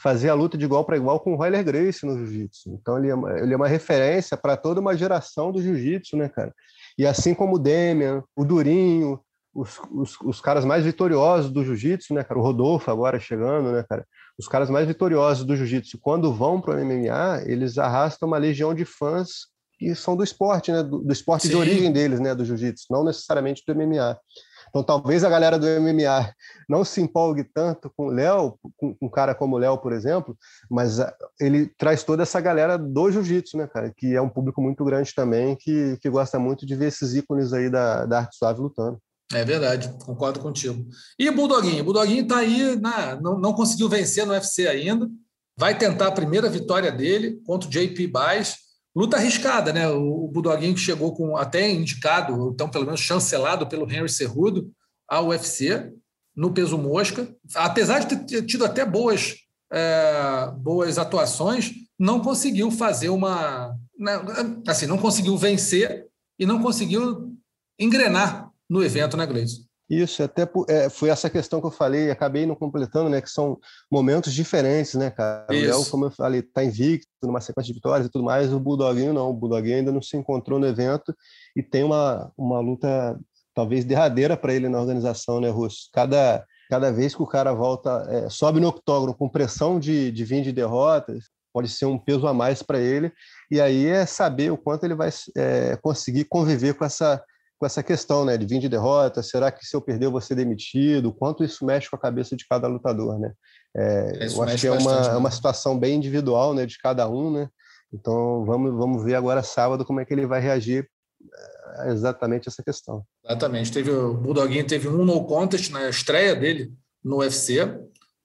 fazia a luta de igual para igual com o Royler Grace no jiu-jitsu. Então ele é, uma, ele é uma referência para toda uma geração do jiu-jitsu, né, cara? E assim como o Demian, o Durinho, os, os, os caras mais vitoriosos do jiu-jitsu, né, cara? O Rodolfo agora chegando, né, cara? Os caras mais vitoriosos do jiu-jitsu, quando vão para o MMA, eles arrastam uma legião de fãs que são do esporte, né? Do, do esporte Sim. de origem deles, né? Do jiu-jitsu, não necessariamente do MMA. Então, talvez a galera do MMA não se empolgue tanto com o Léo, com um cara como o Léo, por exemplo, mas ah, ele traz toda essa galera do jiu-jitsu, né, cara? Que é um público muito grande também, que, que gosta muito de ver esses ícones aí da, da arte suave lutando. É verdade, concordo contigo. E o Bulldoguinho? O Bulldoguinho está aí, na, não, não conseguiu vencer no UFC ainda, vai tentar a primeira vitória dele contra o JP Baez. Luta arriscada, né? O, o Bulldoguinho que chegou com até indicado, então pelo menos chancelado pelo Henry Cerrudo ao UFC no peso mosca. Apesar de ter tido até boas, é, boas atuações, não conseguiu fazer uma. Né, assim, não conseguiu vencer e não conseguiu engrenar no evento, né, Gleison? Isso, até é, foi essa questão que eu falei, acabei não completando, né? Que são momentos diferentes, né, cara? Isso. O Léo, como eu falei, tá invicto, numa sequência de vitórias e tudo mais. O Bulldoguinho não, o Bulldoguinho ainda não se encontrou no evento e tem uma, uma luta talvez derradeira para ele na organização, né, Russo? Cada, cada vez que o cara volta, é, sobe no octógono com pressão de, de vir de derrotas, pode ser um peso a mais para ele. E aí é saber o quanto ele vai é, conseguir conviver com essa com essa questão, né, de vir de derrota, será que se eu perder eu vou ser demitido? Quanto isso mexe com a cabeça de cada lutador, né? É, eu acho que é uma, bastante, né? é uma situação bem individual, né, de cada um, né? Então vamos, vamos ver agora sábado como é que ele vai reagir a exatamente essa questão. Exatamente. Teve o Bulldoguinho teve um no contest na estreia dele no UFC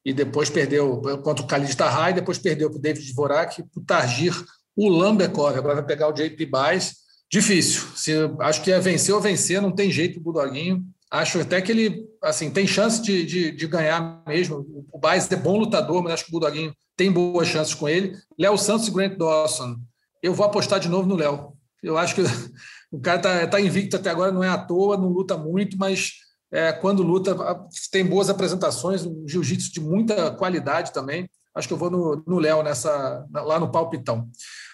e depois perdeu contra o Khalid Tahai, depois perdeu para o David Dvorak, para o Targir Ulambekov. Agora vai pegar o JP Baez Difícil. Se, acho que é vencer ou vencer, não tem jeito o Budoguinho. Acho até que ele assim tem chance de, de, de ganhar mesmo. O Baez é bom lutador, mas acho que o Budoguinho tem boas chances com ele. Léo Santos e Grant Dawson. Eu vou apostar de novo no Léo. Eu acho que o cara está tá invicto até agora, não é à toa, não luta muito, mas é, quando luta tem boas apresentações, um jiu-jitsu de muita qualidade também. Acho que eu vou no Léo nessa lá no palpitão.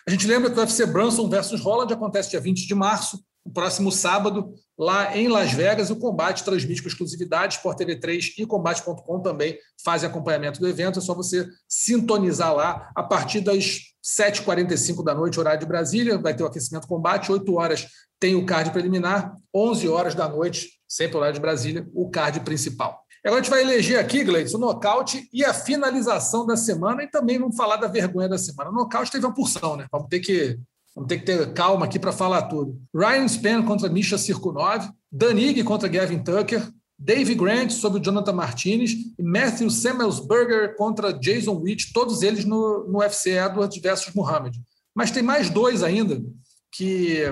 A gente lembra que o UFC Brunson versus Holland acontece dia 20 de março, no próximo sábado, lá em Las Vegas. O combate transmite com exclusividade. Sport TV 3 e combate.com também fazem acompanhamento do evento. É só você sintonizar lá a partir das 7h45 da noite, horário de Brasília. Vai ter o aquecimento combate. 8 horas tem o card preliminar. 11 horas da noite, sempre horário de Brasília, o card principal. Agora a gente vai eleger aqui, Gleison, o nocaute e a finalização da semana e também vamos falar da vergonha da semana. O nocaute teve uma porção, né? Vamos ter que, vamos ter, que ter calma aqui para falar tudo. Ryan Spann contra Misha Cirkunov, Danig contra Gavin Tucker, Dave Grant sobre o Jonathan Martinez e Matthew Samuelsberger contra Jason Witt, todos eles no, no UFC Edwards versus Muhammad. Mas tem mais dois ainda, que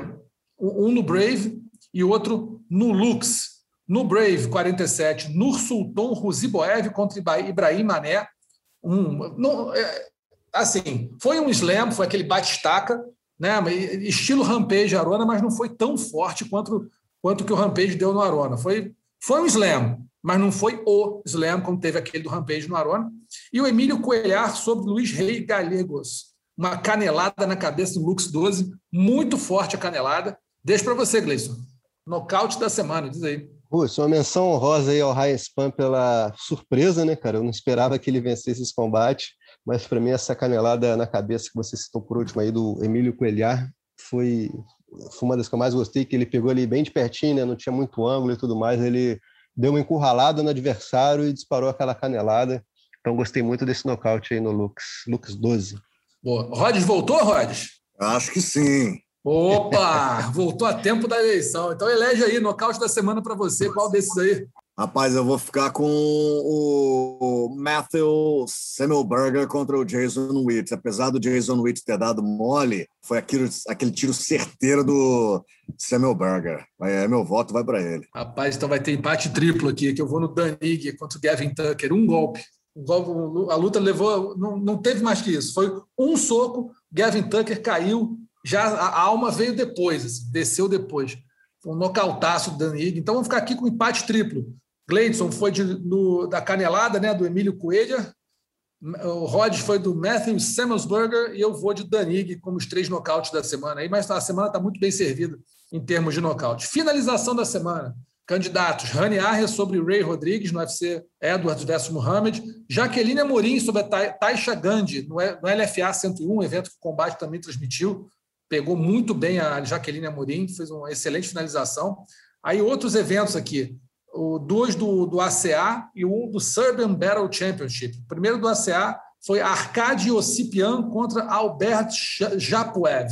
um no Brave e outro no Lux. No Brave, 47, Nursulton Ruziboev contra Ibrahim Mané. Um, não, é, assim, foi um slam, foi aquele bate-estaca, né? estilo Rampage Arona, mas não foi tão forte quanto, quanto que o Rampage deu no Arona. Foi, foi um slam, mas não foi o slam como teve aquele do Rampage no Arona. E o Emílio Coelhar sobre Luiz Rei Galegos. Uma canelada na cabeça do Lux 12, muito forte a canelada. Deixa para você, Gleison. Nocaute da semana, diz aí. Putz, uma menção honrosa aí ao Ryan Spam pela surpresa, né, cara? Eu não esperava que ele vencesse esse combate, mas para mim essa canelada na cabeça que você citou por último aí do Emílio Coelhar foi, foi uma das que eu mais gostei, que ele pegou ali bem de pertinho, né? Não tinha muito ângulo e tudo mais, ele deu uma encurralada no adversário e disparou aquela canelada. Então gostei muito desse nocaute aí no Lux, Lux 12. Boa. Rodes voltou, Rodes? Acho que sim. Opa! Voltou a tempo da eleição. Então elege aí, nocaute da semana para você. Qual desses aí? Rapaz, eu vou ficar com o Matthew Semmelberger contra o Jason Witt. Apesar do Jason Witt ter dado mole, foi aquele, aquele tiro certeiro do Semmelberger. É, meu voto vai para ele. Rapaz, então vai ter empate triplo aqui, que eu vou no Danig contra o Gavin Tucker. Um golpe. Um golpe a luta levou... Não, não teve mais que isso. Foi um soco, Gavin Tucker caiu, já a alma veio depois, assim, desceu depois. Um nocautaço do Danig. Então vamos ficar aqui com empate triplo. Gleidson foi de, no, da canelada né, do Emílio Coelho. O Rod foi do Matthew Samuelsberger e eu vou de Danig como os três nocautes da semana. Aí, mas a semana está muito bem servida em termos de nocaute. Finalização da semana. Candidatos: Rani Arre sobre Ray Rodrigues no UFC Edwards vs Muhammad, Jaqueline Amorim sobre a Taisha Gandhi no LFA 101, evento que o combate também transmitiu. Pegou muito bem a Jaqueline Amorim, fez uma excelente finalização. Aí outros eventos aqui, o dois do, do ACA e um do Serbian Battle Championship. O primeiro do ACA foi Arkady Ossipian contra Albert Japuev.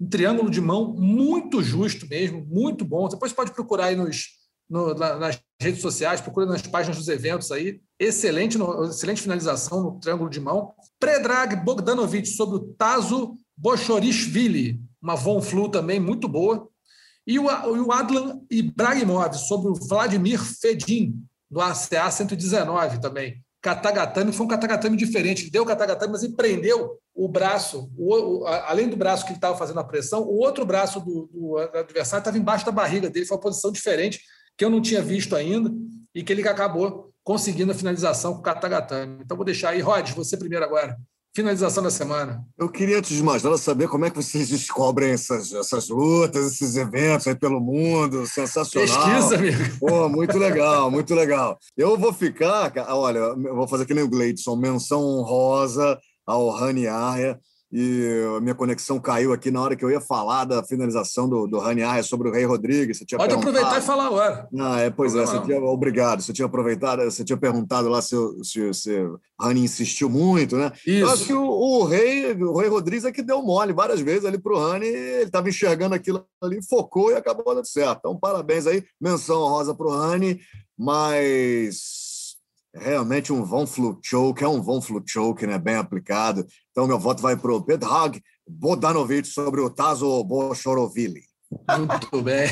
Um triângulo de mão muito justo mesmo, muito bom. Depois pode procurar aí nos, no, nas redes sociais, procura nas páginas dos eventos aí. Excelente, excelente finalização no triângulo de mão. Predrag Bogdanovic sobre o Tazo Bochorishvili, uma Von Flu também muito boa. E o, Adlan Ibrahimov sobre o Vladimir Fedin, do ACA 119 também. Katagatame foi um Katagatame diferente. Ele deu o Katagatame, mas ele prendeu o braço, o, o, além do braço que ele estava fazendo a pressão, o outro braço do, do adversário estava embaixo da barriga dele. Foi uma posição diferente que eu não tinha visto ainda e que ele acabou conseguindo a finalização com o Katagatame. Então, vou deixar aí. Rod, você primeiro agora. Finalização da semana. Eu queria, antes de mais nada, saber como é que vocês descobrem essas, essas lutas, esses eventos aí pelo mundo. Sensacional. Pesquisa, amigo. Pô, muito legal, muito legal. Eu vou ficar, olha, eu vou fazer que nem o Gleidson, menção honrosa ao Rani Arya e a minha conexão caiu aqui na hora que eu ia falar da finalização do, do Rani Arya sobre o Rei Rodrigues. Você tinha Pode aproveitar e falar agora. Ah, é, pois é, tinha, obrigado. Você tinha aproveitado, você tinha perguntado lá se, se, se o Rani insistiu muito, né? Isso. Eu acho que o, o, Rei, o Rei Rodrigues é que deu mole várias vezes ali para o Rani, ele estava enxergando aquilo ali, focou e acabou dando certo. Então, parabéns aí, menção rosa para o Rani, mas realmente um Von Flutchoke, é um Von Flutchoke, né, bem aplicado. Então, meu voto vai para o Pedrag Bodanovic sobre o Tazo Bochorovili. Muito bem.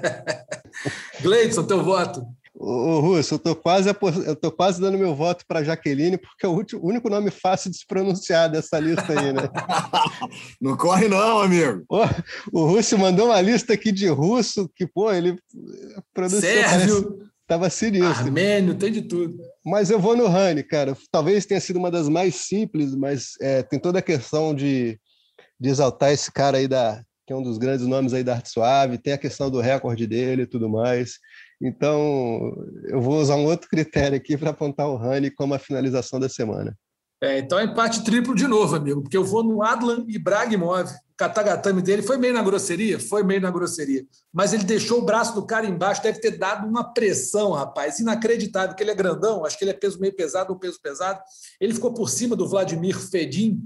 Gleidson, teu voto. Ô, Russo, eu tô quase, eu tô quase dando meu voto para Jaqueline, porque é o único nome fácil de se pronunciar dessa lista aí, né? não corre não, amigo. O, o Russo mandou uma lista aqui de russo, que, pô, ele pronunciou... Sérvio! Parece... Tava sinistro. Armênio, tem de tudo. Mas eu vou no Rani, cara. Talvez tenha sido uma das mais simples, mas é, tem toda a questão de, de exaltar esse cara aí da que é um dos grandes nomes aí da arte suave, tem a questão do recorde dele e tudo mais. Então, eu vou usar um outro critério aqui para apontar o Rani como a finalização da semana. É, então é empate triplo de novo, amigo, porque eu vou no Adlan Ibrahimov. O katagatame dele foi meio na grosseria? Foi meio na grosseria. Mas ele deixou o braço do cara embaixo, deve ter dado uma pressão, rapaz, inacreditável, que ele é grandão, acho que ele é peso meio pesado ou peso pesado. Ele ficou por cima do Vladimir Fedin,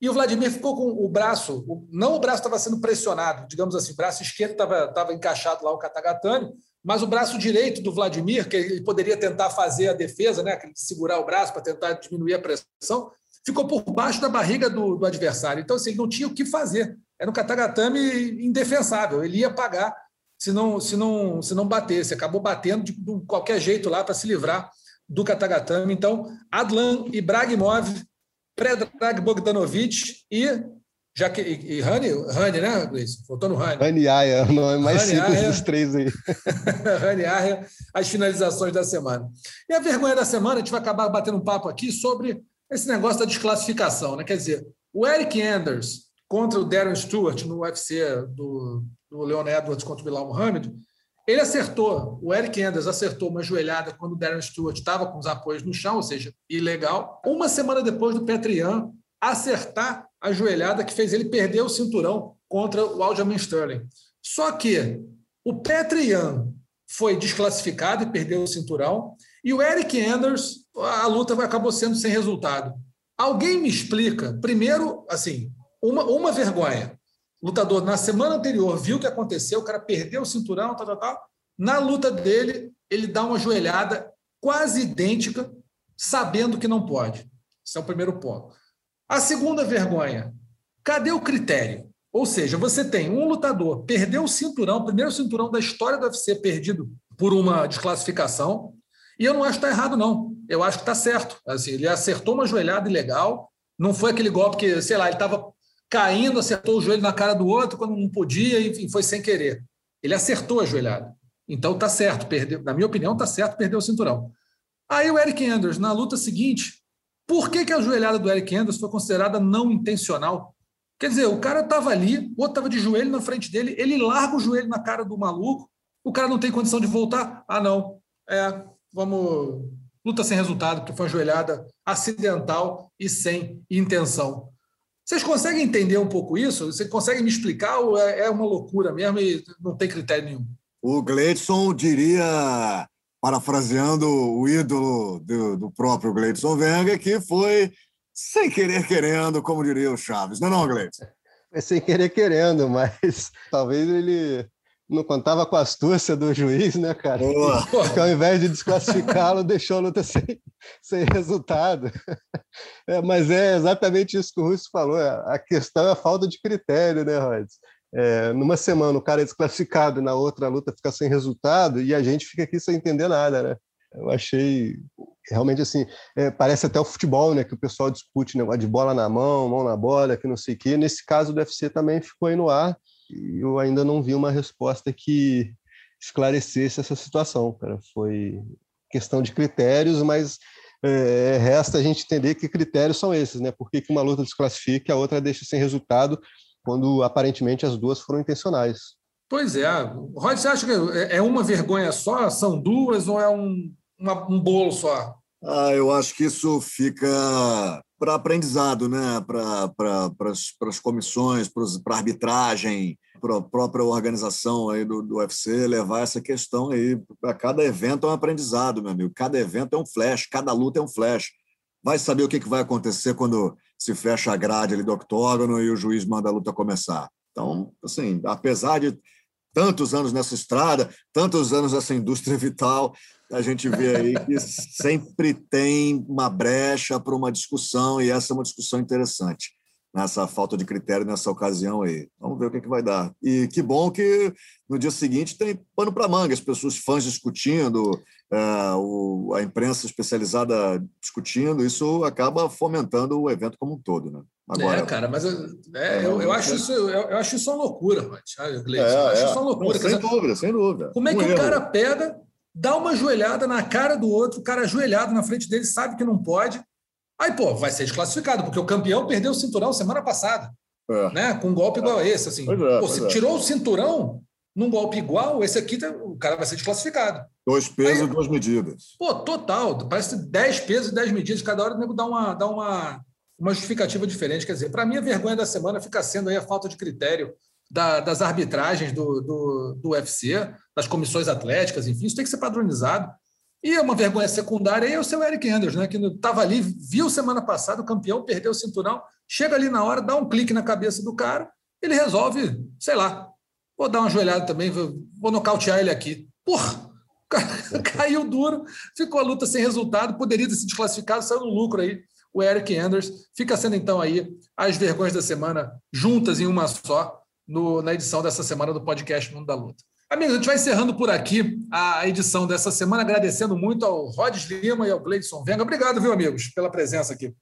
e o Vladimir ficou com o braço, não o braço estava sendo pressionado, digamos assim, o braço esquerdo estava encaixado lá, o katagatame, mas o braço direito do Vladimir, que ele poderia tentar fazer a defesa, né, segurar o braço para tentar diminuir a pressão, ficou por baixo da barriga do, do, adversário. Então, assim, ele não tinha o que fazer. Era um katagatame indefensável. Ele ia pagar se não, se não, se não batesse. Acabou batendo de, de qualquer jeito lá para se livrar do katagatame. Então, Adlan Ibrahimov, Predrag Bogdanovic e já que, e, e Rani, Rani, né, Gleice? Faltou no Rani. Rani Aya, o nome mais Rani simples Aya, dos três aí. Rani Aya, as finalizações da semana. E a vergonha da semana, a gente vai acabar batendo um papo aqui sobre esse negócio da desclassificação, né? Quer dizer, o Eric Anders contra o Darren Stewart no UFC do, do Leon Edwards contra o Bilal Muhammad, ele acertou, o Eric Anders acertou uma joelhada quando o Darren Stewart estava com os apoios no chão, ou seja, ilegal. Uma semana depois do Petrian acertar a joelhada que fez ele perder o cinturão contra o Aljamain Sterling. Só que o Petrian foi desclassificado e perdeu o cinturão, e o Eric Anders, a luta acabou sendo sem resultado. Alguém me explica, primeiro, assim, uma, uma vergonha. O lutador, na semana anterior, viu o que aconteceu, o cara perdeu o cinturão, tal, tal, tal. Na luta dele, ele dá uma joelhada quase idêntica, sabendo que não pode. Esse é o primeiro ponto. A segunda vergonha, cadê o critério? Ou seja, você tem um lutador, perdeu o cinturão, primeiro cinturão da história do UFC perdido por uma desclassificação, e eu não acho que está errado, não. Eu acho que está certo. Assim, ele acertou uma joelhada ilegal, não foi aquele golpe que, sei lá, ele estava caindo, acertou o joelho na cara do outro quando não podia e foi sem querer. Ele acertou a joelhada. Então está certo, perdeu, na minha opinião, está certo, perdeu o cinturão. Aí o Eric Anders, na luta seguinte, Por que, que a joelhada do Eric Anderson foi considerada não intencional? Quer dizer, o cara estava ali, o outro estava de joelho na frente dele, ele larga o joelho na cara do maluco, o cara não tem condição de voltar. Ah, não. É, vamos. Luta sem resultado, porque foi uma joelhada acidental e sem intenção. Vocês conseguem entender um pouco isso? Vocês conseguem me explicar ou é, é uma loucura mesmo e não tem critério nenhum? O Gleidson diria, parafraseando o ídolo do, do próprio Gleidson Wenger, que foi sem querer querendo, como diria o Chaves. Não é não, Gleidson? É sem querer querendo, mas talvez ele não contava com a astúcia do juiz, né, cara? Que ao invés de desclassificá-lo, deixou a luta sem, sem resultado. É, mas é exatamente isso que o Russo falou. A questão é a falta de critério, né, Rods? É, numa semana o cara é desclassificado, na outra a luta fica sem resultado e a gente fica aqui sem entender nada, né? Eu achei realmente assim, é, parece até o futebol, né? Que o pessoal discute negócio de bola na mão, mão na bola, que não sei o quê. Nesse caso do UFC também ficou aí no ar e eu ainda não vi uma resposta que esclarecesse essa situação, cara. Foi questão de critérios, mas é, resta a gente entender que critérios são esses, né? Por que, que uma luta desclassifica e a outra deixa sem resultado, quando aparentemente as duas foram intencionais. Pois é. Rod, você acha que é, é uma vergonha só? São duas ou é um, uma, um bolo só? Ah, eu acho que isso fica para aprendizado, né? para pra, as comissões, para a arbitragem, para a própria organização aí do, do UFC levar essa questão aí. A cada evento é um aprendizado, meu amigo. Cada evento é um flash, cada luta é um flash. Vai saber o que, que vai acontecer quando se fecha a grade ali do octógono e o juiz manda a luta começar. Então, assim, apesar de tantos anos nessa estrada, tantos anos nessa indústria vital, a gente vê aí que sempre tem uma brecha para uma discussão, e essa é uma discussão interessante, nessa falta de critério nessa ocasião aí. Vamos ver o que, que vai dar. E que bom que no dia seguinte tem pano para manga, as pessoas, fãs discutindo, é, o, a imprensa especializada discutindo, isso acaba fomentando o evento como um todo, né? Agora, é, cara, mas é, eu, eu, acho isso, eu, eu, acho isso uma loucura, Gleice. É, eu acho é. isso uma loucura. Não, sem dúvida, sem dúvida. Como é que um o cara pega, dá uma joelhada na cara do outro, o cara ajoelhado na frente dele sabe que não pode, aí, pô, vai ser desclassificado, porque o campeão perdeu o cinturão semana passada, é. né? Com um golpe igual a esse, assim. É, pô, se é. tirou o cinturão num golpe igual, esse aqui tá, o cara vai ser desclassificado. Dois pesos e duas medidas. Pô, total. Parece 10 pesos e 10 medidas. Cada hora o nego dá uma, dá uma uma justificativa diferente. Quer dizer, para mim, a vergonha da semana fica sendo aí a falta de critério da, das arbitragens do, do, do UFC, das comissões atléticas, enfim, isso tem que ser padronizado. E uma vergonha secundária é o seu Eric Anderson, né, que estava ali, viu semana passada o campeão, perdeu o cinturão, chega ali na hora, dá um clique na cabeça do cara, ele resolve, sei lá, vou dar uma joelhada também, vou, vou nocautear ele aqui. Porra! Caiu duro, ficou a luta sem resultado, poderia ter se desclassificado, saiu no lucro aí o Eric Anders. Fica sendo então aí as vergonhas da semana juntas em uma só no, na edição dessa semana do podcast Mundo da Luta. Amigos, a gente vai encerrando por aqui a edição dessa semana, agradecendo muito ao Rodes Lima e ao Gleidson Venga. Obrigado, viu, amigos, pela presença aqui.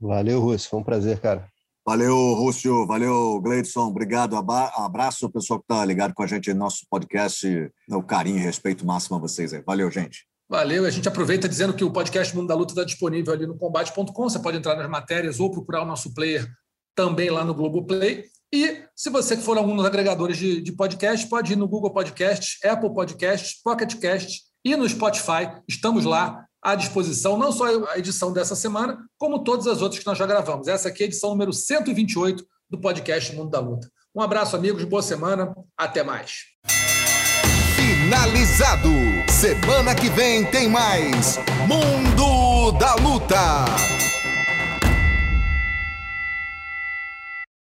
Valeu, Rússio. Foi um prazer, cara. Valeu, Rússio. Valeu, Gleidson. Obrigado. Abraço ao pessoal que está ligado com a gente no nosso podcast. O carinho e respeito máximo a vocês aí. Valeu, gente. Valeu. A gente aproveita dizendo que o podcast Mundo da Luta está disponível ali no combate.com. Você pode entrar nas matérias ou procurar o nosso player também lá no Globoplay. E se você for algum dos agregadores de, de podcast, pode ir no Google Podcast, Apple Podcast, Pocket Cast e no Spotify. Estamos lá à disposição, não só a edição dessa semana, como todas as outras que nós já gravamos. Essa aqui é a edição número 128 do podcast Mundo da Luta. Um abraço, amigos, boa semana, até mais finalizado. Semana que vem tem mais Mundo da Luta.